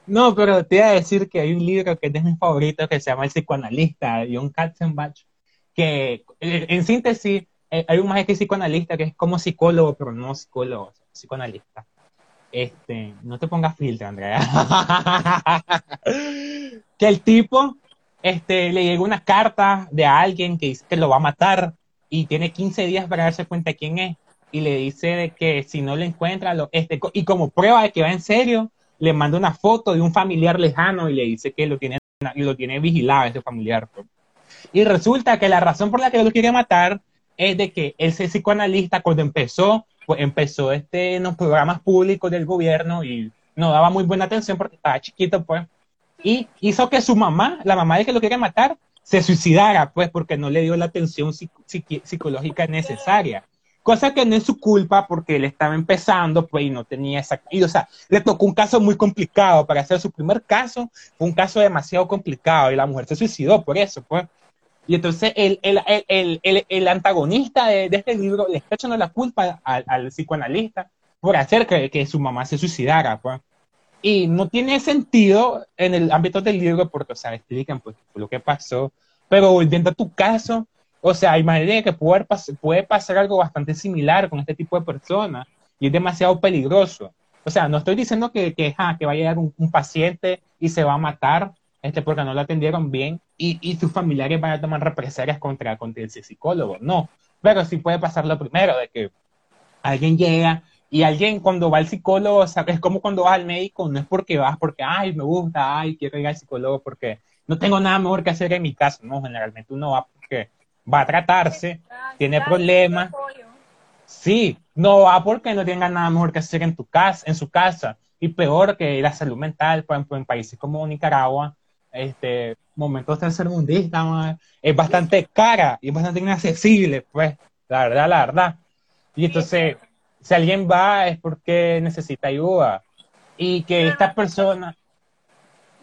No, pero te iba a decir que hay un libro que es de mis favoritos que se llama El psicoanalista, John Katzenbach, que eh, en síntesis eh, hay un más que psicoanalista que es como psicólogo, pero no psicólogo, psicoanalista. Este, no te pongas filtro, Andrea. que el tipo este, le llegó una carta de alguien que dice que lo va a matar y tiene 15 días para darse cuenta quién es. Y le dice de que si no le encuentra, lo, este, y como prueba de que va en serio, le manda una foto de un familiar lejano y le dice que lo tiene, lo tiene vigilado ese familiar. Pues. Y resulta que la razón por la que lo quiere matar es de que ese psicoanalista cuando empezó, pues empezó este, en los programas públicos del gobierno y no daba muy buena atención porque estaba chiquito, pues y hizo que su mamá, la mamá de que lo quería matar, se suicidara, pues, porque no le dio la atención psicológica necesaria. Cosa que no es su culpa porque él estaba empezando, pues, y no tenía esa... Y, o sea, le tocó un caso muy complicado. Para hacer su primer caso, fue un caso demasiado complicado y la mujer se suicidó por eso, pues. Y entonces el, el, el, el antagonista de, este libro le está echando la culpa al, al psicoanalista por hacer que, que, su mamá se suicidara, pues. Y no tiene sentido en el ámbito del libro porque, o sea, explican pues, lo que pasó. Pero volviendo a tu caso, o sea, imagínate que puede, puede pasar algo bastante similar con este tipo de personas y es demasiado peligroso. O sea, no estoy diciendo que, que, que va a llegar un, paciente y se va a matar este, porque no lo atendieron bien y, y sus familiares van a tomar represalias contra, contra ese psicólogo. No, pero sí puede pasar lo primero, de que alguien llega y alguien cuando va al psicólogo, o sea, es como cuando vas al médico, no es porque vas porque, ay, me gusta, ay, quiero ir al psicólogo porque no tengo nada mejor que hacer en mi casa. No, generalmente uno va porque va a tratarse, tiene problemas. Sí, no va porque no tenga nada mejor que hacer en tu casa, en su casa. Y peor que la salud mental, por ejemplo, en países como Nicaragua, este, momentos tercermundistas, es bastante cara y es bastante inaccesible, pues, la verdad, la verdad. Y entonces, si alguien va es porque necesita ayuda. Y que esta persona...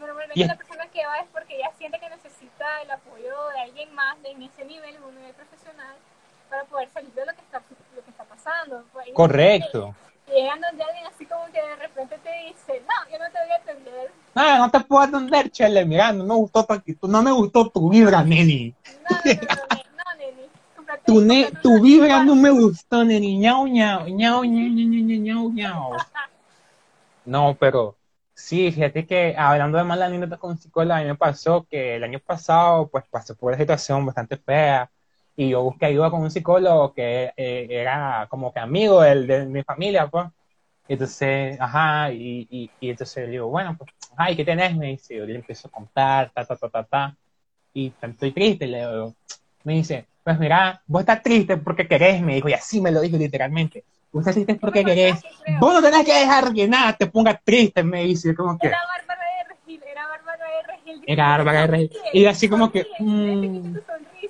Normalmente y la persona que va es porque ya siente que necesita el apoyo de alguien más de en ese nivel, un nivel profesional, para poder salir de lo que está, lo que está pasando. Pues, Correcto. Llegan donde alguien así como que de repente te dice, no, yo no te voy a atender. No, no te puedo atender, Chele, mira, no me gustó tu, no me gustó tu vibra, Neni. No, no, no, tu, ne tu vibra no me gustó, neni. Ñau, ñau, ñau, ñau, ñau, No, pero sí, fíjate que hablando de malas anécdotas con psicóloga, a mí me pasó que el año pasado, pues pasé por una situación bastante fea y yo busqué ayuda con un psicólogo que eh, era como que amigo de, de mi familia, pues. Entonces, ajá, y, y, y, entonces le digo, bueno, pues, ay, ¿qué tenés? Me dice, yo le empiezo a contar, ta, ta, ta, ta, ta, y estoy triste, le digo, me dice, pues mira, vos estás triste porque querés, me dijo, y así me lo dijo literalmente. Vos estás triste porque querés. Vos no tenés que dejar que nada te ponga triste, me dice, como que... Era Bárbara de Regil, era Bárbara de Regil. Era Bárbara de Regil. Y así como que... Mm.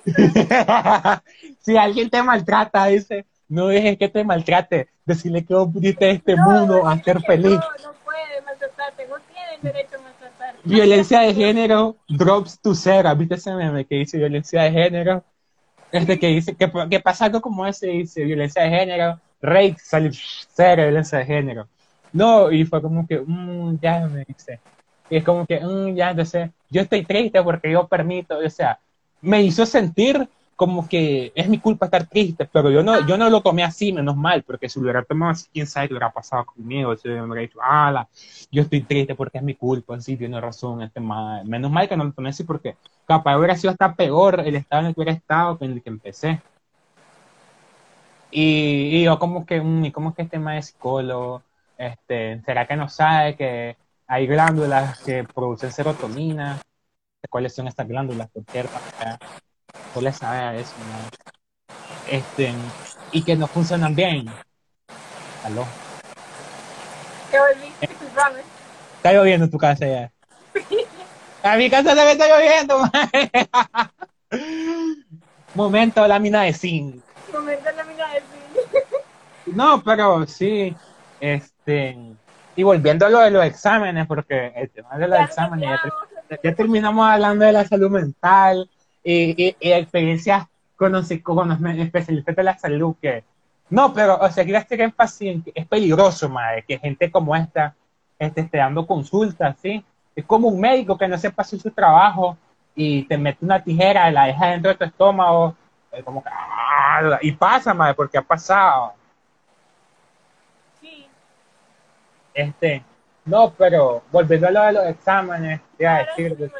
si alguien te maltrata, dice, no dejes que te maltrate, decirle que vos pudiste este mundo a ser feliz. No, no puede maltratarte, no tienen derecho a maltratarte. Violencia de género, drops to zero, ¿viste ese meme que dice violencia de género? Este que dice que, que, pasa algo como ese, dice violencia de género, rape, sale cero violencia de género. No, y fue como que, mmm, ya me dice. Y es como que, mm, ya, entonces, yo estoy triste porque yo permito, o sea, me hizo sentir como que es mi culpa estar triste, pero yo no, yo no lo tomé así, menos mal, porque si lo hubiera tomado así, quién sabe qué hubiera pasado conmigo, si me hubiera dicho, ala, yo estoy triste porque es mi culpa, sí, tiene razón, este mal. menos mal que no lo tomé así, porque capaz hubiera sido hasta peor el estado en el que hubiera estado que en el que empecé. Y, yo como que, mm, ¿cómo que este más es psicólogo? Este, ¿Será que no sabe que hay glándulas que producen serotonina? ¿Cuáles son estas glándulas? Por cierto, le sabe a eso, Este, y que no funcionan bien. ¿Aló? ¿Qué volviste? Está lloviendo en tu casa ya. A mi casa también está lloviendo, Momento lámina de zinc. Momento lámina de zinc. no, pero sí. Este. Y volviendo a lo de los exámenes, porque el tema de los exámenes, ya, terminamos hablando de la salud mental y, y, experiencias con, con los especialistas de la salud que no, pero, o sea, quiero que paciente es peligroso, madre, que gente como esta este, esté dando consultas, ¿sí? Es como un médico que no sepa hacer su trabajo y te mete una tijera y la deja dentro de tu estómago, como que, ¡ah! y pasa, madre, porque ha pasado. Sí. Este, no, pero volviendo a lo de los exámenes, ya decir,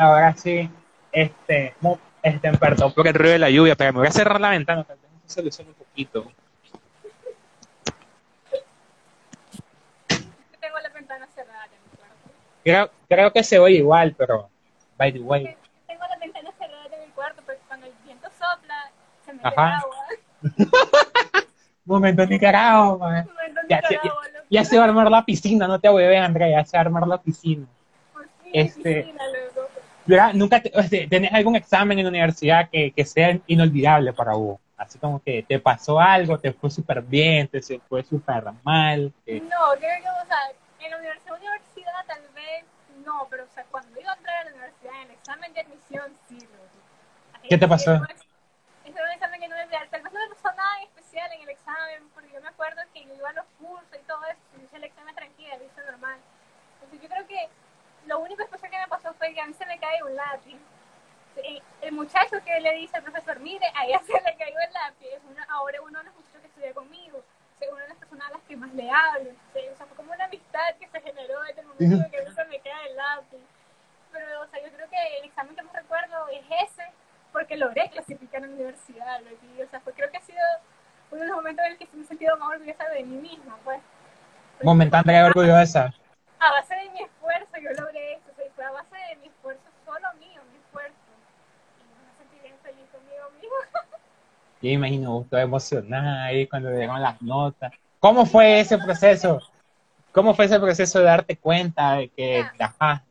ahora sí, este, este, perdón por el ruido de la lluvia, pero me voy a cerrar la ventana, tal vez se solucione un poquito. Tengo la ventana cerrada en mi cuarto. Creo, creo que se oye igual, pero, by the way. Tengo la ventana cerrada en mi cuarto, porque cuando el viento sopla, se mete Ajá. agua. Momento Nicaragua, man. Momento ya, ya, ya, se va a armar la piscina, no te a Andrea, ya se va a armar la piscina. Por fin, este, piscina, loco. ¿Nunca tenés algún examen en la universidad que, que sea inolvidable para vos? Así como que te pasó algo, te fue súper bien, te fue súper mal. No, creo que, o sea, en la universidad, universidad tal vez no, pero o sea, cuando iba a entrar a la universidad, en el examen de admisión, sí. Lo, ¿Qué te pasó? Ese era un examen que no me tal vez no me pasó nada especial en el examen, porque yo me acuerdo que iba a los cursos y todo eso, y hice el examen tranquila, hice normal. Entonces yo creo que lo único especial que me pasó fue que a mí se me cae un lápiz. El muchacho que le dice al profesor, mire, a ella se le cayó el lápiz, es ahora uno de los muchachos que estudia conmigo, es una de las personas a las que más le hablo. O sea, fue como una amistad que se generó desde el momento que a mí se me cae el lápiz. Pero, o sea, yo creo que el examen que más recuerdo es ese, porque logré clasificar en la universidad. O sea, fue, creo que ha sido uno de los momentos en el que me he sentido más orgullosa de mí misma, pues. Momentánea orgullosa a base de mi esfuerzo yo logré eso, o fue a base de mi esfuerzo solo mío, mi esfuerzo. Y me sentí bien feliz conmigo mismo. Yo imagino, estoy emocionada ahí cuando llegaron las notas. ¿Cómo fue ese proceso? ¿Cómo fue ese proceso de darte cuenta de que, ajá?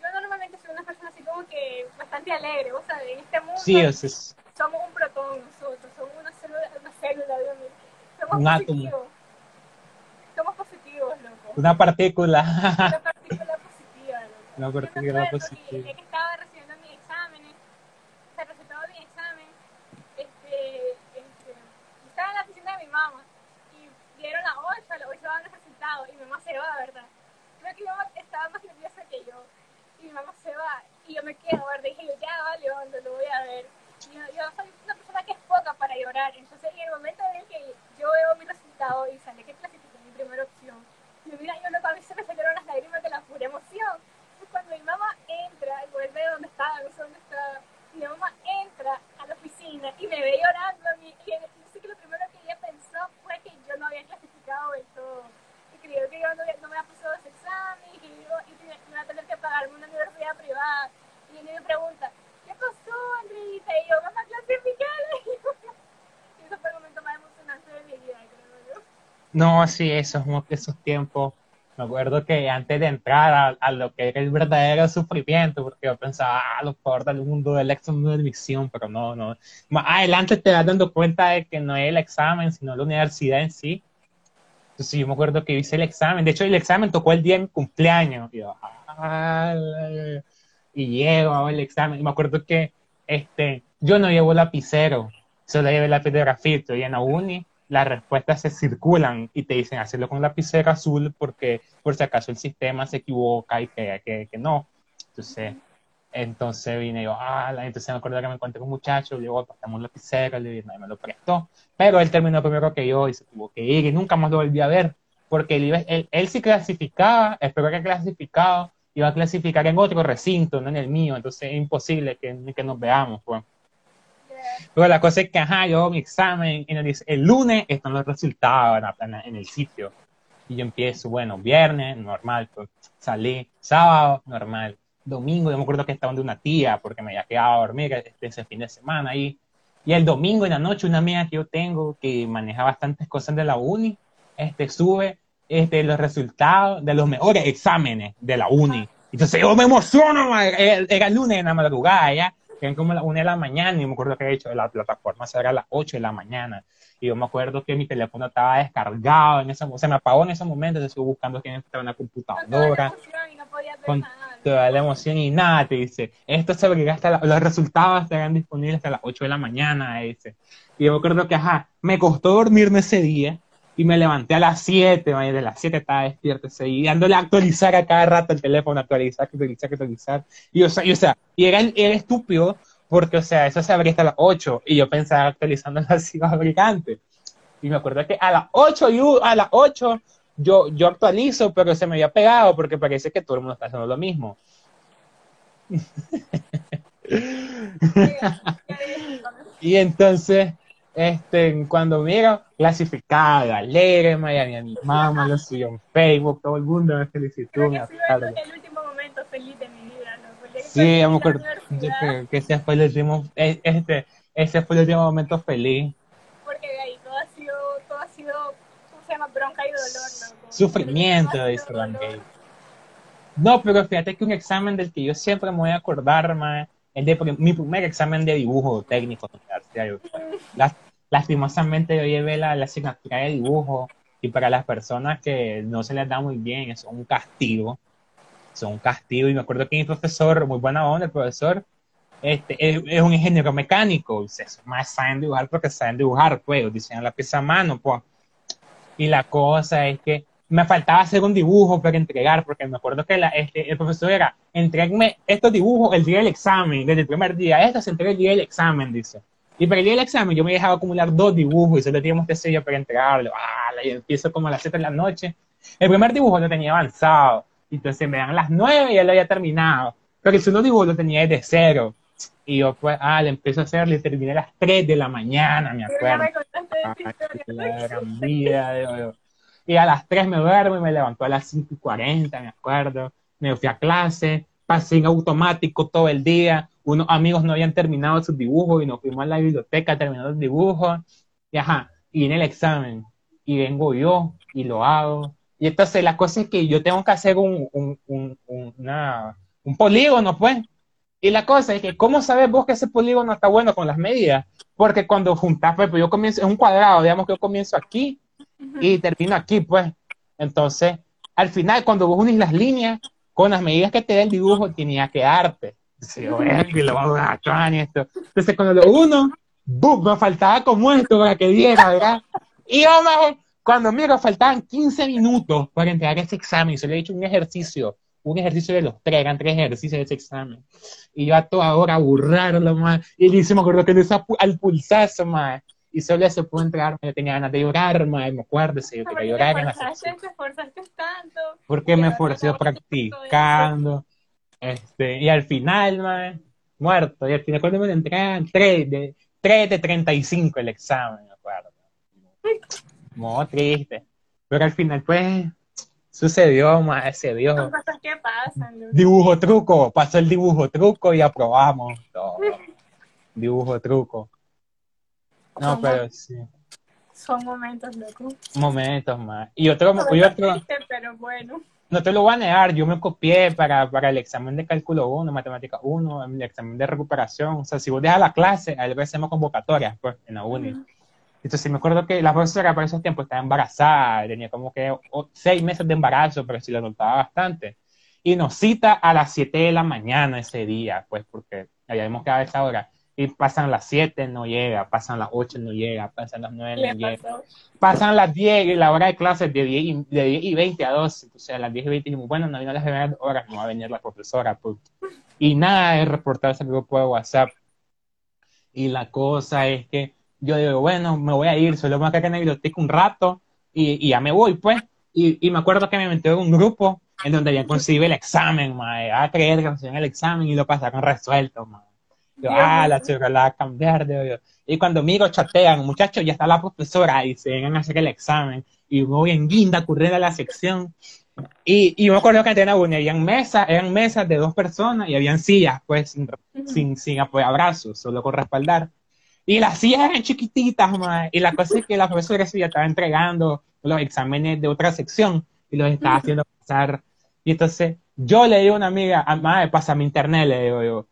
Yo normalmente soy una persona así como que bastante alegre, o sea, en este mundo sí, es, somos un protón nosotros, somos una célula, una célula, Dios mío. Somos un átomo una partícula. Una partícula positiva. Una partícula positiva. Que, que estaba recibiendo mis exámenes, se recetaba mi examen, este, este, estaba en la oficina de mi mamá y dieron las 8, a las 8 daban resultados y mi mamá se va, ¿verdad? Creo que mi mamá estaba más nerviosa que yo y mi mamá se va y yo me quedo, ¿verdad? Dije, ya vale, onda, lo voy a ver. Y yo, yo soy una persona que es poca para llorar, entonces en el momento en el que yo veo mi resultado y sale que clasifiqué mi primera opción, y mira, yo no, a mí se me salieron las lágrimas de la pura emoción. Entonces, cuando mi mamá entra y vuelve de donde estaba, no sé dónde estaba, mi mamá entra a la oficina y me ve llorando a mí. Y yo sé que lo primero que ella pensó fue que yo no había clasificado del todo. Y creyó que yo no, me había pasado ese examen y que yo iba a tener que pagarme una universidad privada. Y ella me pregunta, ¿qué pasó, Andrita? Y yo, mamá, clasificar. Y eso fue el momento más emocionante de mi vida, no, sí, esos, esos tiempos. Me acuerdo que antes de entrar a, lo que era el verdadero sufrimiento, porque yo pensaba, ah, lo peor del mundo del examen de admisión, pero no, no. Más adelante te vas dando cuenta de que no es el examen, sino la universidad en sí. Entonces yo me acuerdo que hice el examen. De hecho, el examen tocó el día de mi cumpleaños. Y, yo, ah, y llego el examen. Y me acuerdo que este, yo no llevo lapicero, solo llevé lápiz de grafito. Y en la uni las respuestas se circulan y te dicen hacerlo con lapicera azul porque por si acaso el sistema se equivoca y que, que, que no. Entonces, entonces vine yo, ah, entonces me acuerdo que me encontré con un muchacho, le digo, pasamos lapicera, le dije, me lo prestó. Pero él terminó primero que yo y se tuvo que ir y nunca más lo volví a ver porque él, él, sí clasificaba, espero que clasificado, iba a clasificar en otro recinto, no en el mío, entonces es imposible que, que nos veamos. Pues. Pero la cosa es que, ajá, yo mi examen, en el, el, lunes están los resultados en, en, el sitio. Y yo empiezo, bueno, viernes, normal, pues salí, sábado, normal, domingo, yo me acuerdo que estaba de una tía porque me había quedado a dormir este, ese fin de semana ahí. Y el domingo en la noche, una amiga que yo tengo que maneja bastantes cosas de la uni, este, sube este, los resultados de los mejores exámenes de la uni. Entonces yo me emociono, era, el lunes en la madrugada, ya, eran como la una de la mañana, y me acuerdo que he hecho la plataforma era a las 8 de la mañana. Y yo me acuerdo que mi teléfono estaba descargado en ese se me apagó en ese momento, entonces estuve buscando quién estaba en la computadora. Con toda la emoción y nada, te dice, esto se abrirá hasta los resultados estarán disponibles hasta las 8 de la mañana, dice. Y yo me acuerdo que, ajá, me costó dormirme ese día, y me levanté a las 7, de las 7 estaba despierto, seguí dándole a actualizar a cada rato el teléfono, actualizar, actualizar, actualizar. Y o sea, y, o sea, y era, era, estúpido porque, o sea, eso se abría hasta las 8 y yo pensaba actualizando así fabricante. Y me acuerdo que a las 8, y a las 8 yo, yo actualizo, pero se me había pegado porque parece que todo el mundo está haciendo lo mismo. y entonces este, cuando miro, clasificada, alegre, Miami, a mi mamá lo subió en Facebook, todo el mundo me felicitó. Me el último momento feliz de mi vida, ¿no? sí, me acuerdo que, que, ese fue el último, e, este, ese fue el último momento feliz. Porque de ahí todo ha sido, todo ha sido, ¿cómo se llama? Bronca y dolor, ¿no? Sufrimiento, dice Gay. No, pero fíjate que un examen del que yo siempre me voy a acordar, ma, el de mi primer examen de dibujo técnico universitario. Lastimosamente yo llevé la, asignatura de dibujo y para las personas que no se les da muy bien es un castigo, son un castigo y me acuerdo que mi profesor, muy buena onda, el profesor, este, es, un ingeniero mecánico, y más saben dibujar porque saben dibujar, pues, diseñan la pieza a mano, pues. Y la cosa es que me faltaba hacer un dibujo para entregar, porque me acuerdo que la, este, el profesor era, entregueme estos dibujos el día del examen, desde el primer día, esto se entrega el día del examen, dice. Y para el día del examen yo me dejaba acumular dos dibujos y solo teníamos este sello para entregarlo. Ah, y empiezo como a las 7 de la noche. El primer dibujo lo tenía avanzado. Entonces me dan las 9 y ya lo había terminado. Pero el segundo dibujo lo tenía desde cero. Y yo pues, ah, le empiezo a hacer, le terminé a las 3 de la mañana, me acuerdo. y a las 3 me duermo y me levantó a las 5 y 40, me acuerdo. Me fui a clase, pasé en automático todo el día unos amigos no habían terminado sus dibujos y nos fuimos a la biblioteca terminando el dibujo, y ajá, y en el examen, y vengo yo y lo hago. Y entonces la cosa es que yo tengo que hacer un, un, un, una, un polígono, pues. Y la cosa es que, ¿cómo sabes vos que ese polígono está bueno con las medidas? Porque cuando juntas, pues, pues yo comienzo, es un cuadrado, digamos que yo comienzo aquí y termino aquí, pues. Entonces, al final, cuando vos unís las líneas, con las medidas que te da el dibujo, tenía que darte. Sí, y lo vamos a y esto. Entonces, cuando lo uno, ¡bum! Me faltaba como esto para que diera, ¿verdad? Y yo, cuando miro, faltaban 15 minutos para entregar ese examen. Y se le he hecho un ejercicio, un ejercicio de los tres, eran tres ejercicios de ese examen. Y yo a toda hora a burrarlo, más. Y dice, me acuerdo que le al pulsazo, más. Y solo se pudo entregar, me tenía ganas de llorar, más. Me acuerdo, yo quería llorar en la tanto. Porque me esforcé practicando. Este, y al final, man, muerto. Y al final, cuando me entregan 3 de, 3 de 35 el examen, me acuerdo. Muy triste. Pero al final, pues, sucedió, más se dio. Son cosas que pasan. Dibujo truco, pasó el dibujo truco y aprobamos todo. dibujo truco. No, pero sí. Son momentos, loco. Momentos más. Y otro, y otro. Triste, pero bueno no te lo voy a negar, yo me copié para, para el examen de cálculo 1, matemática 1, el examen de recuperación. O sea, si vos dejas la clase, a veces hacemos convocatorias pues, en la uni. Entonces, me acuerdo que la profesora por esos tiempos estaba embarazada, tenía como que seis meses de embarazo, pero sí la notaba bastante. Y nos cita a las 7 de la mañana ese día, pues, porque habíamos quedado a esa hora. Y pasan las 7, no llega, pasan las 8, no llega, pasan las 9, no llega. Pasan las 10 y la hora de clase es de 10 y, de 10 y 20 a 12. Entonces a las 10 y 20 dijimos, bueno, no vino las primeras horas, no va a venir la profesora. Pues. Y nada de reportarse al grupo de WhatsApp. Y la cosa es que yo digo, bueno, me voy a ir, solo me voy a quedar en la biblioteca un rato y, y ya me voy, pues. Y, y, me acuerdo que me metí en un grupo en donde ya conseguí el examen, mae. A creer que conseguí el examen y lo pasaron resuelto, mae. Yo, ah, la chica la va a cambiar, de. Y cuando amigos chatean, muchachos, ya está la profesora y se vengan a hacer el examen. Y voy en guinda corriendo a la sección. Y, y me acuerdo que en una habían mesas, eran mesas de dos personas y habían sillas, pues, sin, sin, sin abrazos, solo con respaldar. Y las sillas eran chiquititas, ma, y la cosa es que la profesora ya estaba entregando los exámenes de otra sección y los estaba haciendo pasar. Y entonces yo le digo a una amiga, ah, madre, pásame internet, le digo yo.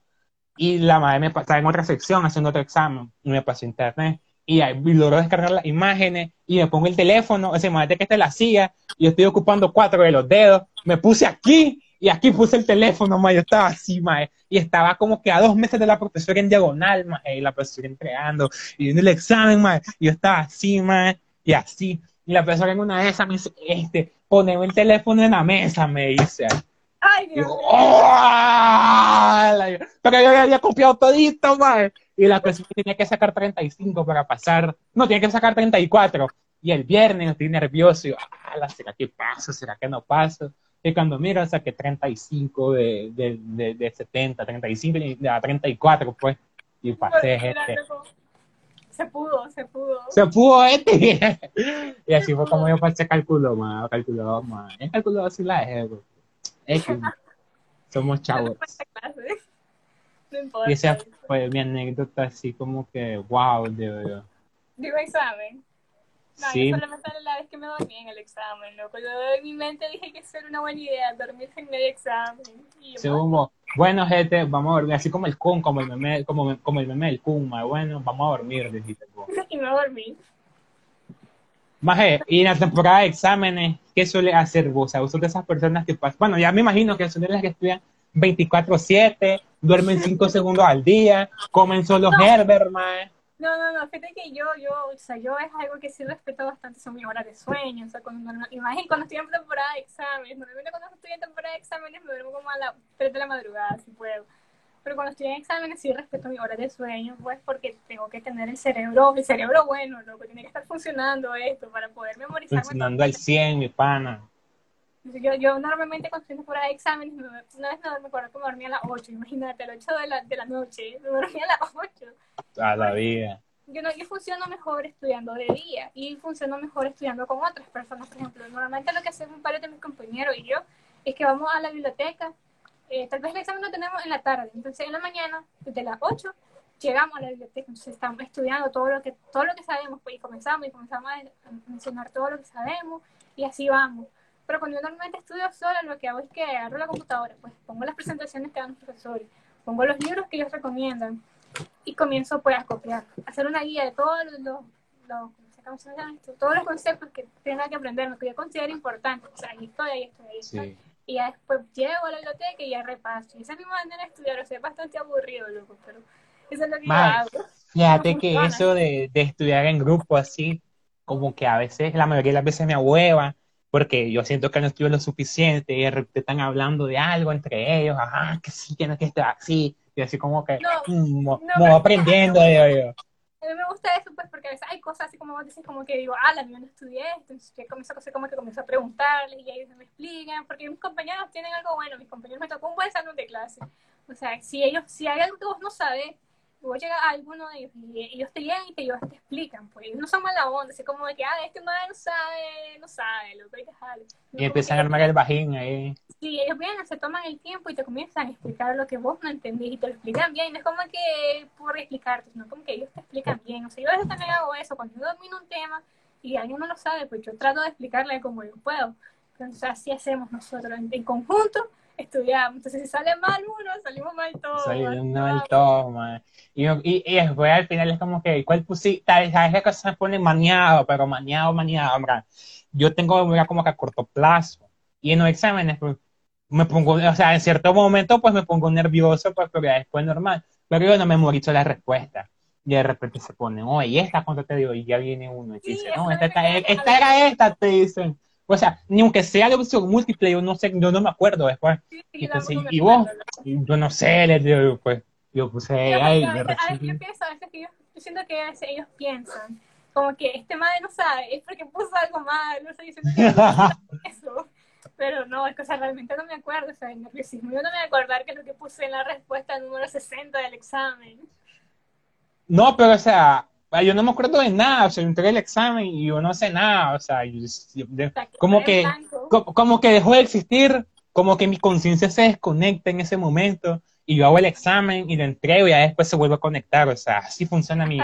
Y la madre me estaba en otra sección haciendo otro examen y me pasó internet. Y, ahí, logró descargar las imágenes y me pongo el teléfono, sea, imagínate que esta es la silla y yo estoy ocupando cuatro de los dedos, me puse aquí y aquí puse el teléfono, ma, yo estaba así, ma, y estaba como que a dos meses de la profesora en diagonal, ma, y la profesora entregando, y viendo el examen, ma, y yo estaba así, ma, y así, y la profesora en una de esas me dice, este, poneme el teléfono en la mesa, me dice. Ay, Dios Pero yo había copiado todito, ma, y la profesora tenía que sacar 35 para pasar, no, tenía que sacar 34, y el viernes estoy nervioso, y yo, ah, ¿será que paso? ¿Será que no paso? Y cuando miro, saqué 35 de, de, de, de 70, 35 a 34, pues, y pasé este. Se pudo, se pudo. Se pudo este. y así fue como yo pasé cálculo, más, cálculo, más. En cálculo así la es, es que somos chavos. No. Y esa fue mi anécdota así como que, wow, de Digo examen. No, sí. yo solamente la vez que me dormí en el examen, loco. Yo en mi mente dije que eso era una buena idea, dormirse en medio examen. Y sí, como, bueno, gente, vamos a dormir, así como el Kun, como el meme, como, como el meme del Kun, bueno, vamos a dormir, dijiste. y me dormí. Maje, y en la temporada de exámenes, ¿qué suele hacer vos? O sea, vos sos de esas personas que pasan, bueno, ya me imagino que son de las que estudian 24-7, duermen 5 segundos al día, comen solo no. Herbert. No, no, no, fíjate que yo, yo, o sea, yo es algo que sí respeto bastante, son mis horas de sueño, o sea, cuando, imagínate cuando estoy en temporada de exámenes, normalmente cuando estoy en temporada de exámenes me duermo como a las 3 de la madrugada, si puedo, pero cuando estoy en exámenes sí respeto mis horas de sueño, pues porque tengo que tener el cerebro, el cerebro bueno, loco, tiene que estar funcionando esto para poder memorizar. Funcionando al 100, mi pana. Yo, yo normalmente cuando estoy temporada de exámenes, una vez me acuerdo que me dormía a las 8, imagínate, a las 8 de la, de la noche, me dormía a las 8. A la vida. Yo, no, yo funciono mejor estudiando de día y funciono mejor estudiando con otras personas, por ejemplo. Normalmente lo que hacemos un par de mis compañeros y yo es que vamos a la biblioteca, eh, tal vez el examen lo tenemos en la tarde, entonces en la mañana, desde las 8, llegamos a la biblioteca, entonces estamos estudiando todo lo que, todo lo que sabemos, pues, y comenzamos y comenzamos a mencionar todo lo que sabemos y así vamos. Pero cuando yo normalmente estudio sola, lo que hago es que agarro la computadora, pues pongo las presentaciones que dan los profesores, pongo los libros que ellos recomiendan y comienzo pues a copiar, a hacer una guía de todos los, los, los todos los conceptos que tenga que aprender, que yo considero importantes. O sea, ahí estoy, ahí estoy, ahí estoy. Y ya después llego a la biblioteca y ya repaso. Y esa es mi manera de estudiar, o sea, es bastante aburrido, loco, pero eso es lo que yo hago. Fíjate que eso de, de estudiar en grupo así, como que a veces, la mayoría de las veces me ahueva, porque yo siento que no estudio lo suficiente y de repente están hablando de algo entre ellos, ajá, que sí, que no, que está así, y así como que, no, no, aprendiendo, digo yo. A mí me gusta eso, pues, porque a veces hay cosas así como vos decís, como que digo, ah, la mía no estudié esto, entonces comienzo a como que comienzo a preguntarles y ellos me explican, porque mis compañeros tienen algo bueno, mis compañeros me tocó un buen salón de clase. O sea, si ellos, si hay algo que vos no sabes, vos llegas a alguno de ellos y ellos te llegan y te, ellos te explican, pues. No son mala onda, así como de que, ah, este no sabe, no sabe, lo que hay que dejar. y empiezan a armar el bajín ahí. Sí, ellos vienen, se toman el tiempo y te comienzan a explicar lo que vos no entendís y te lo explican bien, no es como que por explicarte, sino como que ellos te explican bien, o sea, yo a veces también hago eso, cuando yo domino un tema y alguien no lo sabe, pues yo trato de explicarle como yo puedo, entonces así hacemos nosotros en conjunto estudiamos. Entonces, si sale mal uno, salimos mal todos. Salimos mal todos, y, y, y, después al final es como que, ¿cuál pusiste? Sabes que cosas se pone maniado, pero maniado, maniado, hombre. Yo tengo mira, como que a corto plazo. Y en los exámenes, pues, me pongo, o sea, en cierto momento, pues me pongo nervioso, pues, pero ya después normal. pero yo no memorizo la respuesta. Y de repente se pone, oye, ¿y esta cuánto te digo? Y ya viene uno y te dice, no, esta, esta, esta era esta, te dicen. O sea, ni aunque sea de opción múltiple, yo no sé, yo no me acuerdo después. y, entonces, y vos, yo no sé, les digo, pues, yo puse, ay, a veces, yo pienso, a veces que yo, yo siento que a veces ellos piensan, como que este madre no sabe, es porque puso algo mal, no sé, diciendo que eso. Pero no, es que o sea, realmente no me acuerdo, o sea, el nerviosismo. Yo no me voy a acordar que es lo que puse en la respuesta número 60 del examen. No, pero o sea, yo no me acuerdo de nada, o sea, yo entregué el examen y yo no sé nada, o sea, como que, como, que dejó de existir, como que mi conciencia se desconecta en ese momento y yo hago el examen y lo entrego y ya después se vuelve a conectar, o sea, así funciona mi,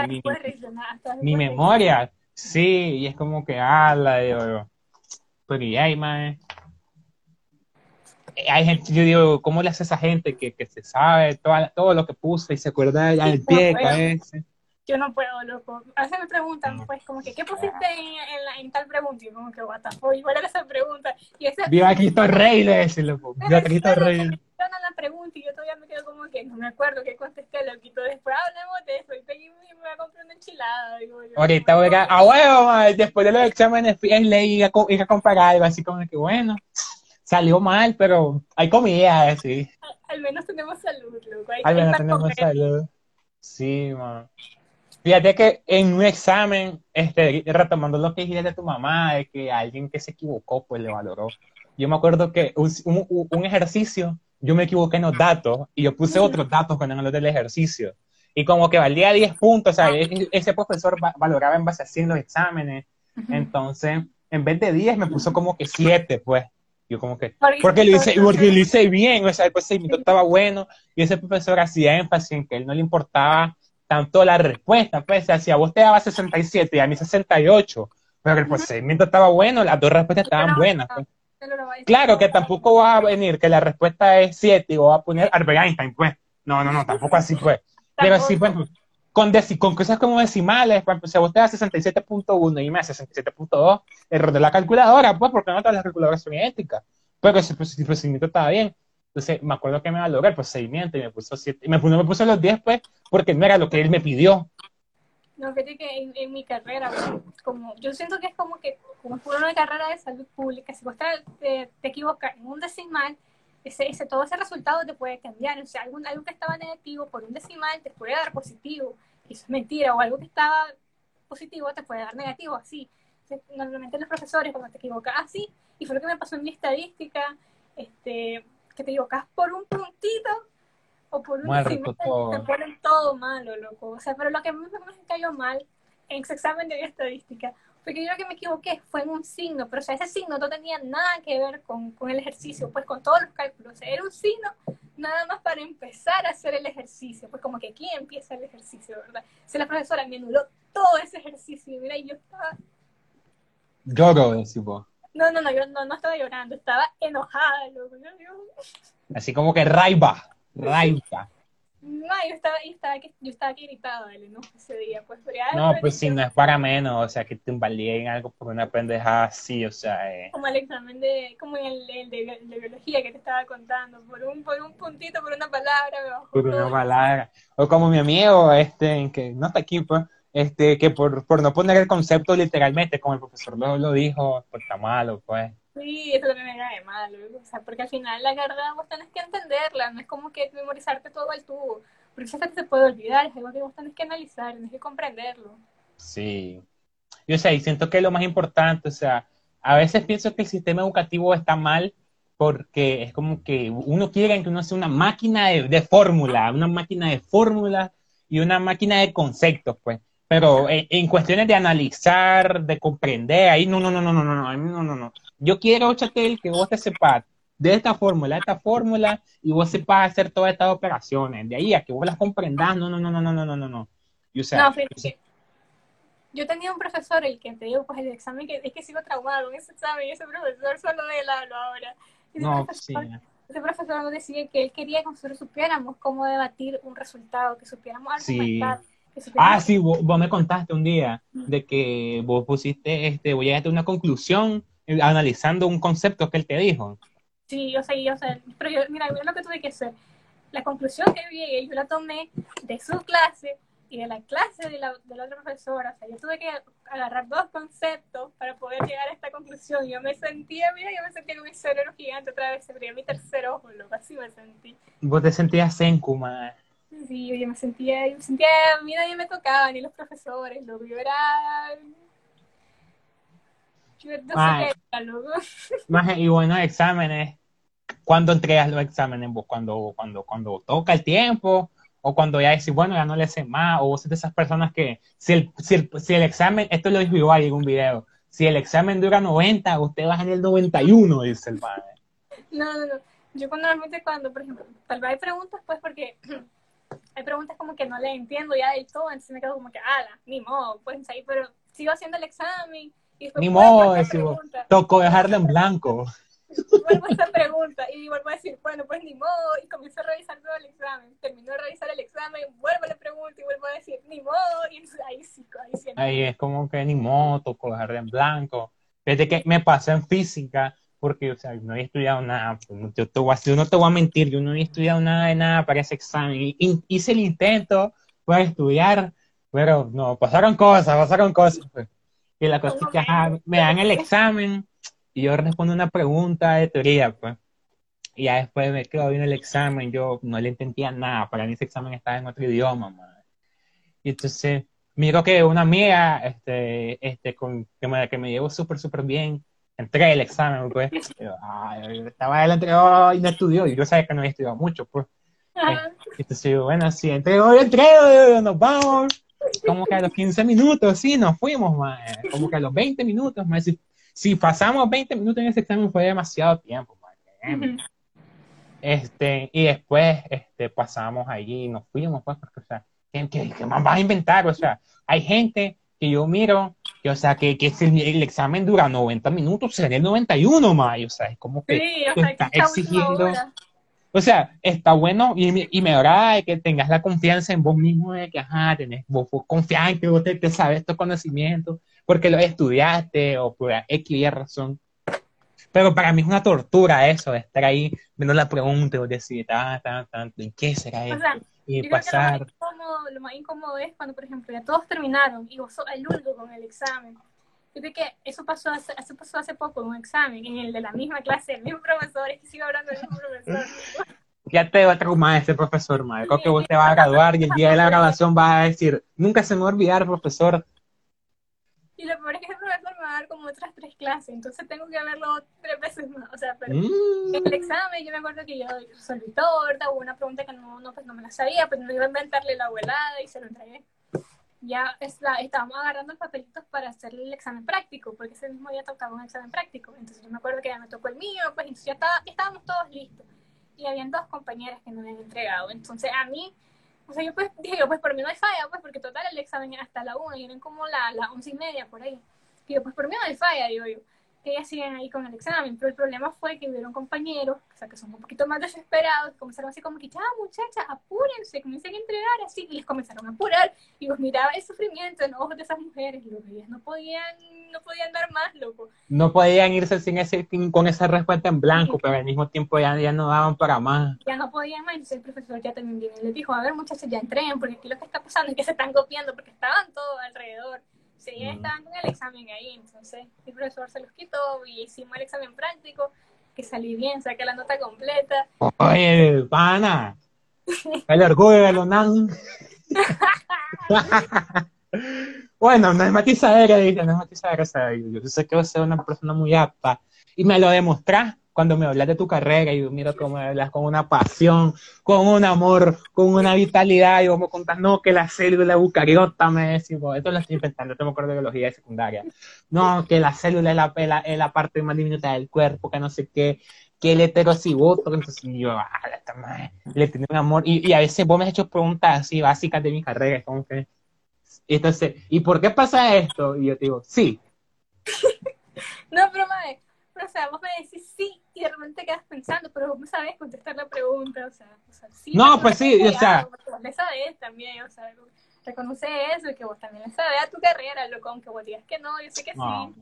mi, memoria. Sí, y es como que, ala, digo, pero y hay, más hay gente, yo digo, ¿cómo le hace esa gente que, que se sabe todo lo que puse y se acuerda del pie ese? Yo no puedo, loco. A veces me preguntan, pues, como que, ¿qué pusiste en, en, tal pregunta? Y como que, what the fuck, igual era esa pregunta. Y ese, Viva Cristo Rey, le decía, loco. Viva Cristo Rey. la pregunta y yo todavía me quedo como que no me acuerdo qué contesté, loquito. Después hablemos de eso y me voy a comprar una enchilada. Digo, yo, Ahorita voy a, a huevo, después de los exámenes, es ley ir a, ir a comprar algo, así como que, bueno salió mal, pero hay comida, sí. Al, menos tenemos salud, loco. al menos tenemos salud. Sí, man. Fíjate que en un examen, este, retomando lo que dijiste de tu mamá, de que alguien que se equivocó, pues le valoró. Yo me acuerdo que un, un, ejercicio, yo me equivoqué en los datos y yo puse otros datos con los del ejercicio. Y como que valía 10 puntos, o sea, e, ese profesor valoraba en base a 100 los exámenes. Entonces, en vez de 10, me puso como que 7, pues. Yo como que, porque lo hice, porque lo hice bien, o sea, el procedimiento estaba bueno, y ese profesor hacía énfasis en que él no le importaba tanto la respuesta, pues, o sea, a vos te daba 67 y a mí 68, pero el procedimiento estaba bueno, las dos respuestas estaban buenas. Pues. Claro que tampoco va a venir que la respuesta es 7 y voy a poner Albert Einstein, pues. No, no, no, tampoco así, pues. Pero sí, pues, con, con cosas como decimales, pues, si a vos te da 67.1 y me da 67.2, error de la calculadora, pues, porque no todas las calculadoras son idénticas. Pero si el procedimiento estaba bien. Entonces, me acuerdo que me valoró el procedimiento y me puso 7, me, me puso los 10, pues, porque no era lo que él me pidió. No, fíjate que en, mi carrera, como, yo siento que es como que, como fue una carrera de salud pública, si vos te, te, equivocas en un decimal, ese, ese, todo ese resultado te puede cambiar. O sea, algo, algo que estaba negativo por un decimal te puede dar positivo. Y eso es mentira. O algo que estaba positivo te puede dar negativo, así. Normalmente los profesores, cuando te equivocas así, y fue lo que me pasó en mi estadística, este, que te equivocas por un puntito o por un decimal, te ponen todo malo, loco. O sea, pero lo que más me cayó mal en ese examen de estadística porque yo lo que me equivoqué fue en un signo, pero o sea, ese signo no tenía nada que ver con, con el ejercicio, pues con todos los cálculos. O sea, era un signo nada más para empezar a hacer el ejercicio, pues como que aquí empieza el ejercicio, ¿verdad? O sea, la profesora me anuló todo ese ejercicio y mira, yo estaba... Lloro, decimos. No, no, no, yo no, no estaba llorando, estaba enojada, loco. Así como que raiva, raiva. No, yo estaba, yo estaba, yo estaba aquí irritada, ¿no? Ese día, pues. no, pues sí, no es para menos, o sea, que te invaliden algo por una pendejada así, o sea. Eh. Como el examen de, como el, el de, biología que te estaba contando, por un, por un puntito, por una palabra, me bajó Por una palabra. O como mi amigo, este, que no está aquí, pues, este, que por, por no poner el concepto literalmente, como el profesor lo, lo dijo, pues está malo, pues. Sí, eso también me de malo, o sea, porque al final la carrera vos tenés que entenderla, no es como que memorizarte todo al tubo, porque eso se puede olvidar, es algo que vos tenés que analizar, tenés que comprenderlo. Sí, yo sé, y siento que lo más importante, o sea, a veces pienso que el sistema educativo está mal porque es como que uno quiere que uno sea una máquina de, de fórmula, una máquina de fórmula y una máquina de conceptos, pues. Pero en, en, cuestiones de analizar, de comprender, ahí no, no, no, no, no, no, no, no, no, no. Yo quiero, Chatel, que vos te sepas de esta fórmula, esta fórmula, y vos sepas hacer todas estas operaciones. De ahí a que vos las comprendas, no, no, no, no, no, no, no, no, no. Yo, sé. no, fíjate, yo tenía un profesor, el que te digo, pues el examen, que es que sigo traumado con ese examen, ese profesor solo de él hablo ahora. Ese no, profesor, sí. Ese profesor nos decía que él quería que nosotros supiéramos cómo debatir un resultado, que supiéramos argumentar. Sí. Ah, sí, vos, me contaste un día de que vos pusiste, este, voy a darte una conclusión eh, analizando un concepto que él te dijo. Sí, yo sé, yo sé, pero yo, mira, lo que tuve que hacer. la conclusión que llegué, yo la tomé de su clase y de la clase de la, de la otra profesora. O sea, yo tuve que agarrar dos conceptos para poder llegar a esta conclusión. Yo me sentía, mira, yo me sentía con mi cerebro gigante otra vez, se abría mi tercer ojo, loco, así me sentí. Vos te sentías senku, madre. Sí, yo me sentía, yo me sentía, a mí nadie me tocaba, ni los profesores, loco, yo era... Yo no sé qué era, loco. Y bueno, exámenes. ¿Cuándo entregas los exámenes vos? ¿Cuando, cuando, cuando toca el tiempo? ¿O cuando ya decís, bueno, ya no le sé más? ¿O vos sos de esas personas que, si el, si el, si el examen, esto lo dijo igual en un video, si el examen dura 90, usted va en el 91, dice el padre. No, no, no. Yo cuando normalmente cuando, por ejemplo, tal vez hay preguntas, pues porque hay preguntas como que no le entiendo ya del todo, entonces me quedo como que, ala, ni modo, pues ahí, pero sigo haciendo el examen y después Ni modo, decimos, tocó dejarla en blanco. vuelvo a hacer pregunta y vuelvo a decir, bueno, pues ni modo, y comienzo a revisar todo el examen. Termino de revisar el examen, vuelvo a la pregunta y vuelvo a decir, ni modo, y ahí sí, ahí sí. Ahí es como que ni modo, tocó dejarla en blanco. Desde que me pasó en física, porque, o sea, no había estudiado nada, pues, yo, te voy a- yo no te voy a mentir, yo no había estudiado nada de nada para ese examen. Hice el intento para estudiar, pero no, pasaron cosas, pasaron cosas. pues. Y la cosa es que ajá, me dan el examen y yo respondo una pregunta de teoría, pues. Y ya después me quedo viendo el examen, yo no le entendía nada, para mí ese examen estaba en otro idioma, madre. Y entonces, miro que una amiga, este, este, con, que me, que me llevó súper, súper bien, entré el examen, pues. Yo, ay, estaba él entregó y no estudió, y yo sabía que no había estudiado mucho, pues. Ajá. Entonces, bueno, sí, entregó, yo entrego, nos vamos. Como que a los 15 minutos, sí, nos fuimos, madre. Como que a los 20 minutos, madre. Si, si pasamos 20 minutos en ese examen fue demasiado tiempo. Este, y después este, pasamos allí y nos fuimos, pues, porque, o sea, ¿qué, qué- qué más vas a inventar? O sea, hay gente que yo miro, o sea, que, que el, el examen dura 90 minutos, será el 91, más, o sea, es como que Sí, o sea, está exigiendo, o sea, está bueno y, me- y me agrada que tengas la confianza en vos mismo, de que, ajá, tenés, vos, vos confías en que vos te, te sabes estos conocimientos, porque lo estudiaste o por X y razón. Pero para mí es una tortura eso, estar ahí viendo la pregunta y vos decir, tan, tan, tan, ¿y qué será O sea, Y Yo creo que lo más, pasar. incómodo, lo más incómodo es cuando, por ejemplo, ya todos terminaron y vos sos el único con el examen. Fíjate que eso pasó hace, eso pasó hace poco en un examen, en el de la misma clase, el mismo profesor, es que sigo hablando del mismo profesor. Ya te va a traumar ese profesor, madre. Creo que vos te vas a graduar y el día de la graduación vas a decir, nunca se me va a olvidar, profesor. Y lo peor es que ese profesor a dar como otras tres clases, entonces tengo que verlo tres veces más. O sea, pero Mm. en el examen yo me acuerdo que yo resolví todo, ¿verdad? Hubo una pregunta que no, no, pues no me la sabía, pues no iba a inventarle la abuelada y se lo entregué. Ya es la, estábamos agarrando los papelitos para hacer el examen práctico, porque ese mismo día tocaba un examen práctico. Entonces yo me acuerdo que ya me tocó el mío, pues entonces ya, estaba, estábamos todos listos. Y habían dos compañeras que no habían entregado. Entonces a mí, o sea, yo pues dije, yo, pues por mí no hay falla, pues porque total el examen era hasta la una y eran como las la once y media por ahí. Y yo, pues por mí no hay falla, digo yo que ellas siguen ahí con el examen, pero el problema fue que hubieron compañeros, o sea, que son un poquito más desesperados, comenzaron así como que, ya muchachas, apúrense, comiencen a entregar así, y les comenzaron a apurar, y vos miraba el sufrimiento en los ojos de esas mujeres, loco, ellas no podían, no podían dar más, loco. No podían irse sin ese, sin- con esa respuesta en blanco, pero al mismo tiempo ya, ya no daban para más. Ya no podían más, entonces el profesor ya también les dijo, a ver muchachos, ya entreguen, porque aquí lo que está pasando es que se están copiando, porque estaban todos alrededor. Ellas Mm. con el examen ahí, entonces el profesor se los quitó y hicimos el examen práctico, que salí bien, saqué la nota completa. Oye, pana. El orgullo de Lonan. bueno, no es matizadera, dice, no es matizadera. yo, sé que vos sos una persona muy apta. Y me lo demostrás cuando me hablas de tu carrera y yo miro cómo hablas con una pasión, con un amor, con una vitalidad y vos me no, que la célula eucariota me decís, esto lo estoy inventando, esto me acuerdo de biología de secundaria. No, que la célula es la, es la, parte más diminuta del cuerpo, que no sé qué, que el heterocigoto, entonces yo, ah, esta madre, le tengo un amor, y, a veces vos me has hecho preguntas así básicas de mi carrera, como que, entonces, ¿y por qué pasa esto? Y yo te digo, sí, No, pero pero, o sea, vos me decís sí y de repente te quedas pensando, pero no sabes contestar la pregunta, o sea, o sea sí. No, pues sí, o sea- Vos le sabés también, o sea, reconoce eso y que vos también le sabés a tu carrera, loco, aunque vos digas que no, yo sé que no, sí.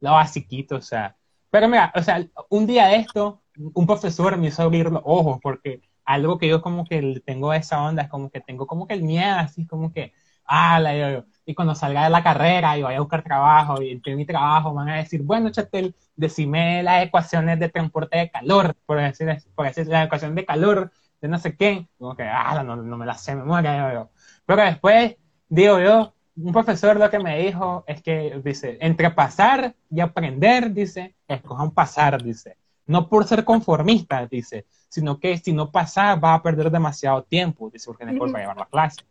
lo basiquito, o sea, pero mira, o sea, un día de esto, un profesor me hizo abrir los ojos, porque algo que yo como que tengo esa onda, es como que tengo como que el miedo, así como que, ah, la, y cuando salga de la carrera y vaya a buscar trabajo y entre mi trabajo van a decir, bueno, Chatel, decime las ecuaciones de transporte de calor, por decir, por decir la ecuación de calor de no sé qué, como que, ah, no, no me la sé de memoria, pero después, digo yo, un profesor lo que me dijo es que, dice, entre pasar y aprender, dice, escojan pasar, dice. No por ser conformista, dice, sino que si no pasar va a perder demasiado tiempo, dice, porque no para llevar la clase.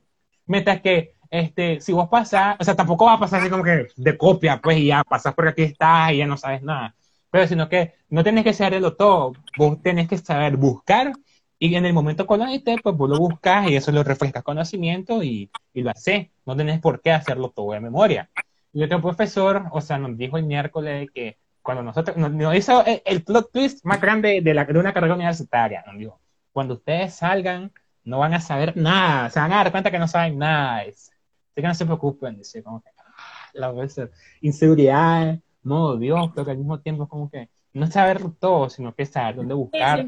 Mientras que, este, si vos pasás, o sea, tampoco va a pasar así como que de copia, pues, ya pasas por aquí estás y ya no sabes nada. Pero sino que no tenés que saberlo todo, vos tenés que saber buscar y en el momento con la pues vos lo buscas y eso lo refrescas conocimiento y, y lo haces. No tenés por qué hacerlo todo de memoria. Y otro profesor, o sea, nos dijo el miércoles que cuando nosotros, nos, hizo el, plot twist más grande de, la, de una carrera universitaria, nos dijo, cuando ustedes salgan, no van a saber nada, se van a dar cuenta que no saben nada. Que no se preocupen, dice, como que, ah, la inseguridad, modo Dios, pero que al mismo tiempo es como que no saber todo, sino que saber dónde buscar.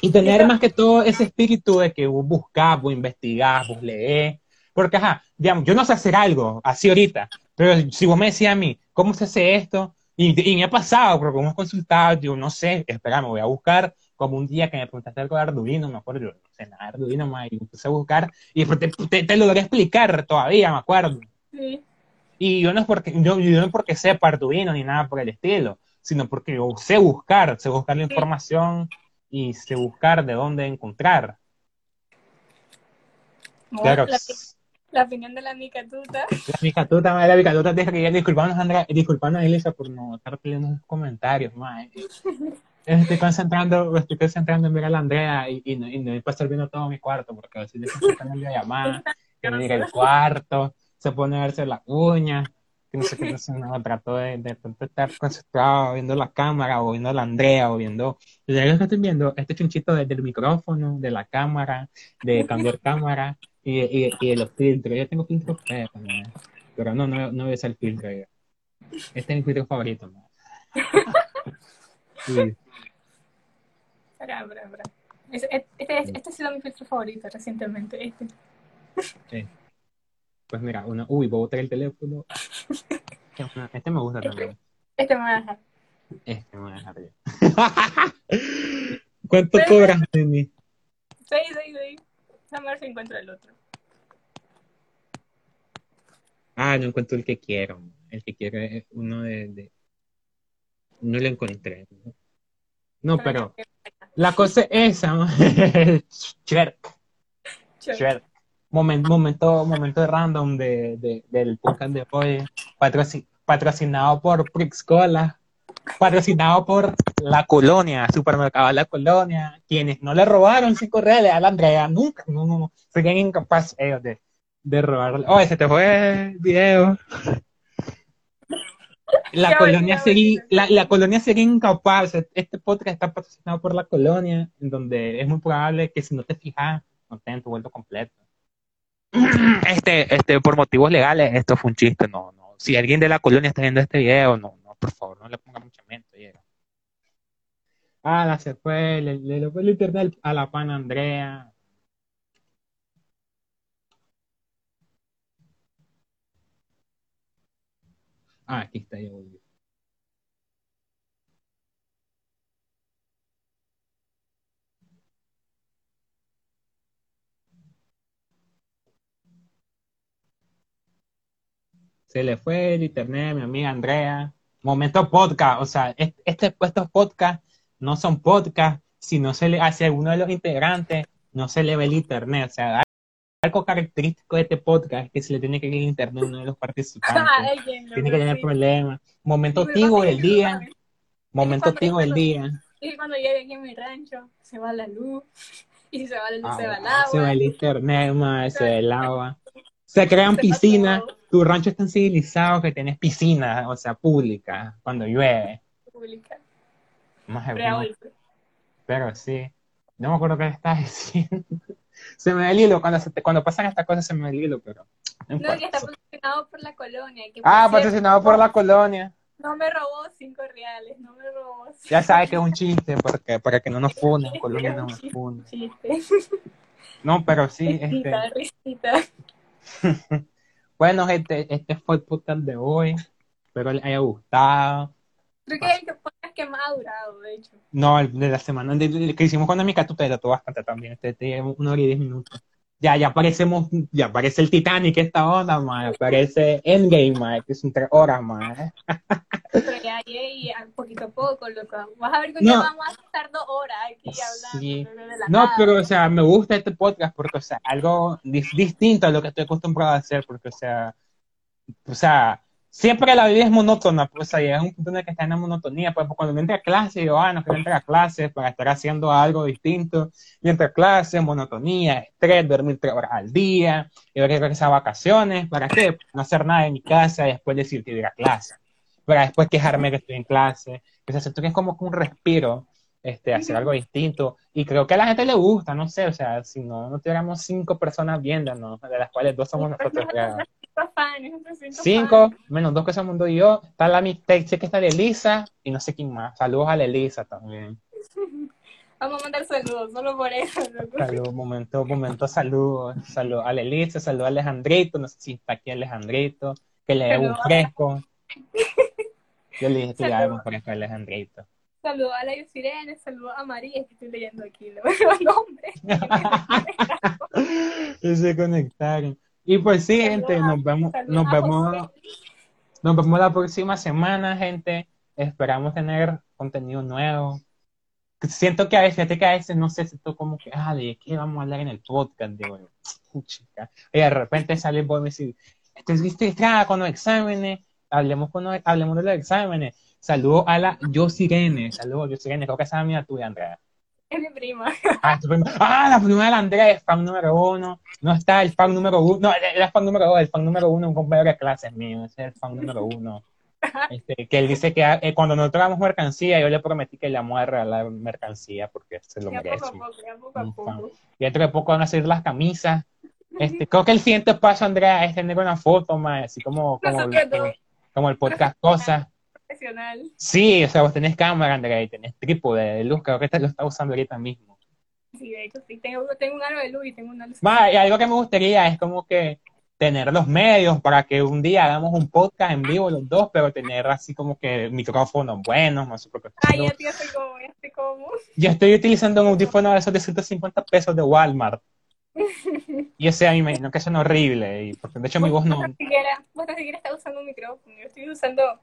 Y tener más que todo ese espíritu de que vos buscás, vos investigás, vos lees. Porque, ajá, digamos, yo no sé hacer algo así ahorita, pero si vos me decías a mí, ¿cómo se hace esto? Y, y me ha pasado, porque hemos consultado, yo no sé, espera, me voy a buscar, como un día que me preguntaste algo de Arduino, me acuerdo, yo no sé nada de Arduino, más, y empecé a buscar, y te, te, te, lo voy a explicar todavía, me acuerdo. Sí. Y yo no es porque, yo, yo no es porque sepa Arduino ni nada por el estilo, sino porque yo sé buscar, sé buscar la información, y sé buscar de dónde encontrar. claro. La, opinión de la micatuta. La micatuta, la micatuta deja que disculparnos, Andrea, disculparnos, Elisa, por no estar pidiendo los comentarios, más. Estoy concentrando, estoy concentrando en ver a la Andrea y, y, no, y no estar viendo todo mi cuarto, porque le están en llamada, que me diga el cuarto, se pone a verse las uñas que no sé qué no, trato de, de, estar concentrado viendo la cámara o viendo a la Andrea o viendo, desde que estoy viendo este chunchito desde el micrófono, de la cámara, de cambiar cámara y, y, y de los filtros. Yo tengo filtros feos pero no, no, no voy a usar el filtro. Este es mi filtro favorito. ¿no? sí. Este, este, este, ha sido mi filtro favorito recientemente. Este. Sí. Pues mira, uno, uy, voy a botar el teléfono. Este me gusta también. Este me va a dejar. Este me va a dejar yo. ¿Cuánto cobras de mí? Seis, seis, seis. A ver si encuentro el otro. Ah, no encuentro el que quiero. El que quiero es uno de... de... No lo encontré. No, pero... La cosa es esa. Shrek. Shrek momento, momento, momento random de, de, del podcast de hoy, patrocinado por Prixcola, patrocinado por La Colonia, Supermercado La Colonia, quienes no le robaron cinco reales a la Andrea, nunca, no, no, serían incapaces ellos de, de robarle. Oh, se te fue el video. La colonia, sería, la, la, colonia sería incapaz. Este podcast está patrocinado por la colonia, en donde es muy probable que si no te fijas, no tengan tu vuelto completo este, este, por motivos legales, esto fue un chiste, no, no. Si alguien de la colonia está viendo este video, no, no, por favor, no le ponga mucha mente. Ah, la se fue, le, le, fue el internet a la pana Andrea. Ah, aquí está, ya se le fue el internet, mi amiga Andrea. Momento podcast, o sea, este, estos podcasts no son podcasts si no se le hace a alguno de los integrantes, no se le ve el internet. O sea, algo característico de este podcast es que se le tiene que ir el internet a uno de los participantes. tiene que tener problemas. Momento tigo del día. Momento tigo del día. Y cuando llegue aquí en mi rancho, se va la luz. Y se va la luz, se va el agua. Se va el internet, se va el agua. Se crean piscinas tu rancho es tan civilizado que tienes piscina, o sea, pública, cuando llueve. Pública. Más pero sí. No me acuerdo qué estás diciendo. Se me da el hilo. Cuando, cuando pasan estas cosas se me da el hilo, pero. No, que está patrocinado por la colonia. ah, patrocinado por la colonia. No me robó cinco reales, no me robó. Ya sabes que es un chiste, porque para que no nos funen, Colombia no nos funen. No, pero sí. Risita, este... risita. bueno, gente, este fue el podcast de hoy. Espero les haya gustado. Creo que es el podcast que más ha durado, de hecho. No, el de la semana que hicimos con mi te todo bastante también. Este tiene una hora y diez minutos. Ya, ya aparecemos, ya aparece el Titanic esta onda, man. Aparece Endgame, man, que es tres horas. Pero ya, ya, poquito a poco, loco. Vas a ver que no. vamos a estar dos horas aquí hablando. Sí. No, pero, o sea, me gusta este podcast porque, o sea, algo distinto a lo que estoy acostumbrado a hacer, porque, o sea, o sea, siempre la vida es monótona, pues ahí es un punto en el que está en la monotonía, pues cuando entra a clase, yo, ah, no quiero entrar a clase para estar haciendo algo distinto, y entra a clase, monotonía, estrés, dormir tres horas al día, y ahora regresar a vacaciones, ¿para qué? No hacer nada en mi casa y después decir que ir a clase, para después quejarme que estoy en clase, sea, siento que es como un respiro, este, hacer algo distinto, y creo que a la gente le gusta, no sé, o sea, si no, no tuviéramos cinco personas viéndonos, de las cuales dos somos nosotros. Cinco, menos dos que somos dos y yo. Está la mixtape, sé que está de Elisa y no sé quién más. Saludos a la Elisa también. Vamos a mandar saludos, solo por eso. Saludos, momento, momento, saludos. Saludos a la Elisa, saludos a Alejandrito. No sé si está aquí Alejandrito. Que le dé un fresco. Yo le dije que le dé un fresco a Alejandrito. Saludos a la Sirene, saludos a María, que estoy leyendo aquí los nombres. se conectaron. Y pues sí, gente, nos vemos, nos vemos, nos vemos la próxima semana, gente. Esperamos tener contenido nuevo. Siento que a veces, que a veces no sé, siento como que, ah, ¿de qué vamos a hablar en el podcast? Digo, chica. Y de repente sale vos y me dice, estoy distraída con los exámenes, hablemos, con hablemos de los exámenes. Saludo a la Yo Sirene, saludos Yo Sirene, creo que esa es amiga tuya, Andrea. Es mi prima. Ah, prima. ah, la prima de Andrea es fan número uno. No está el fan número uno. No, el fan número dos. El fan número uno un compañero de clases mío. Ese es el fan número uno. Este, que él dice que eh, cuando nosotros hagamos mercancía, yo le prometí que le vamos a la mercancía porque se lo merece. Poco poco, poco. Y dentro de poco van a salir las camisas. Este, creo que el siguiente paso, Andrea, es tener una foto más, así como, como, el, como el podcast Cosas Sí, o sea, vos tenés cámara, Andrea, y tenés trípode de luz, creo que este lo está usando ahorita mismo. Sí, de hecho, sí, tengo, tengo un aro de luz y tengo una luz. y algo que me gustaría es como que tener los medios para que un día hagamos un podcast en vivo los dos, pero tener así como que micrófonos buenos, más Ay, ya estoy como, ya estoy como. Yo estoy utilizando un audífono de esos de 150 pesos de Walmart. y ese a mí me imagino que son horrible, y porque de hecho mi voz no... Vos ni siquiera, vos ni siquiera estás usando un micrófono, yo estoy usando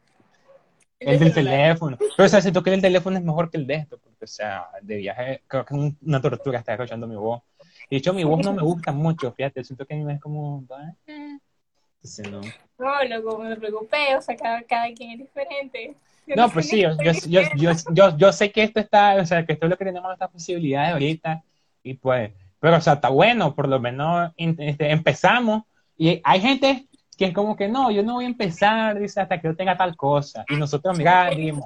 el del teléfono. Pero, o sea, siento que el teléfono es mejor que el de esto, porque, o sea, de viaje, creo que es una tortura estar escuchando mi voz. De hecho, mi voz no me gusta mucho, fíjate, siento que a mí es como... Entonces, no. No, loco, me preocupé, o sea, cada, cada quien es diferente. no, pues sí, yo, yo, yo, yo, yo, sé que esto está, o sea, que esto es lo que tenemos estas posibilidades ahorita, y pues, pero, o sea, está bueno, por lo menos este, empezamos, y hay gente que es como que no, yo no voy a empezar, dice, hasta que yo tenga tal cosa. Y nosotros, mira, dijimos.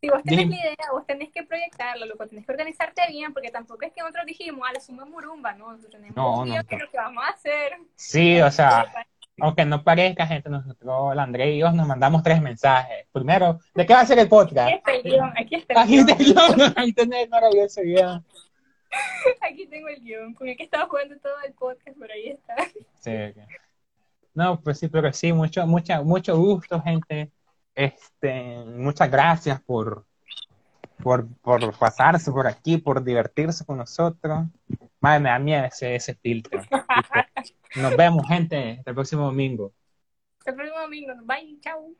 Si vos tenés la idea, vos tenés que proyectarlo, loco, tenés que organizarte bien, porque tampoco es que nosotros dijimos, ah, la suma murumba, ¿no? Nosotros tenemos no, un no, que lo que vamos a hacer. Sí, o sea, aunque no parezca, gente, nosotros, el André y yo, nos mandamos tres mensajes. Primero, ¿de qué va a ser el podcast? Aquí está el guion, aquí está el guion. Aquí está el guion, ahí tenés maravilloso guion. Aquí tengo el guion, con el que estaba jugando todo el podcast, por ahí está. Sí, okay. No, pues sí, pero sí, mucho, mucha, mucho gusto, gente. Este, muchas gracias por, por, por pasarse por aquí, por divertirse con nosotros. Madre, me da miedo ese, ese filtro. Nos vemos, gente, el próximo domingo. El próximo domingo. Bye, chao.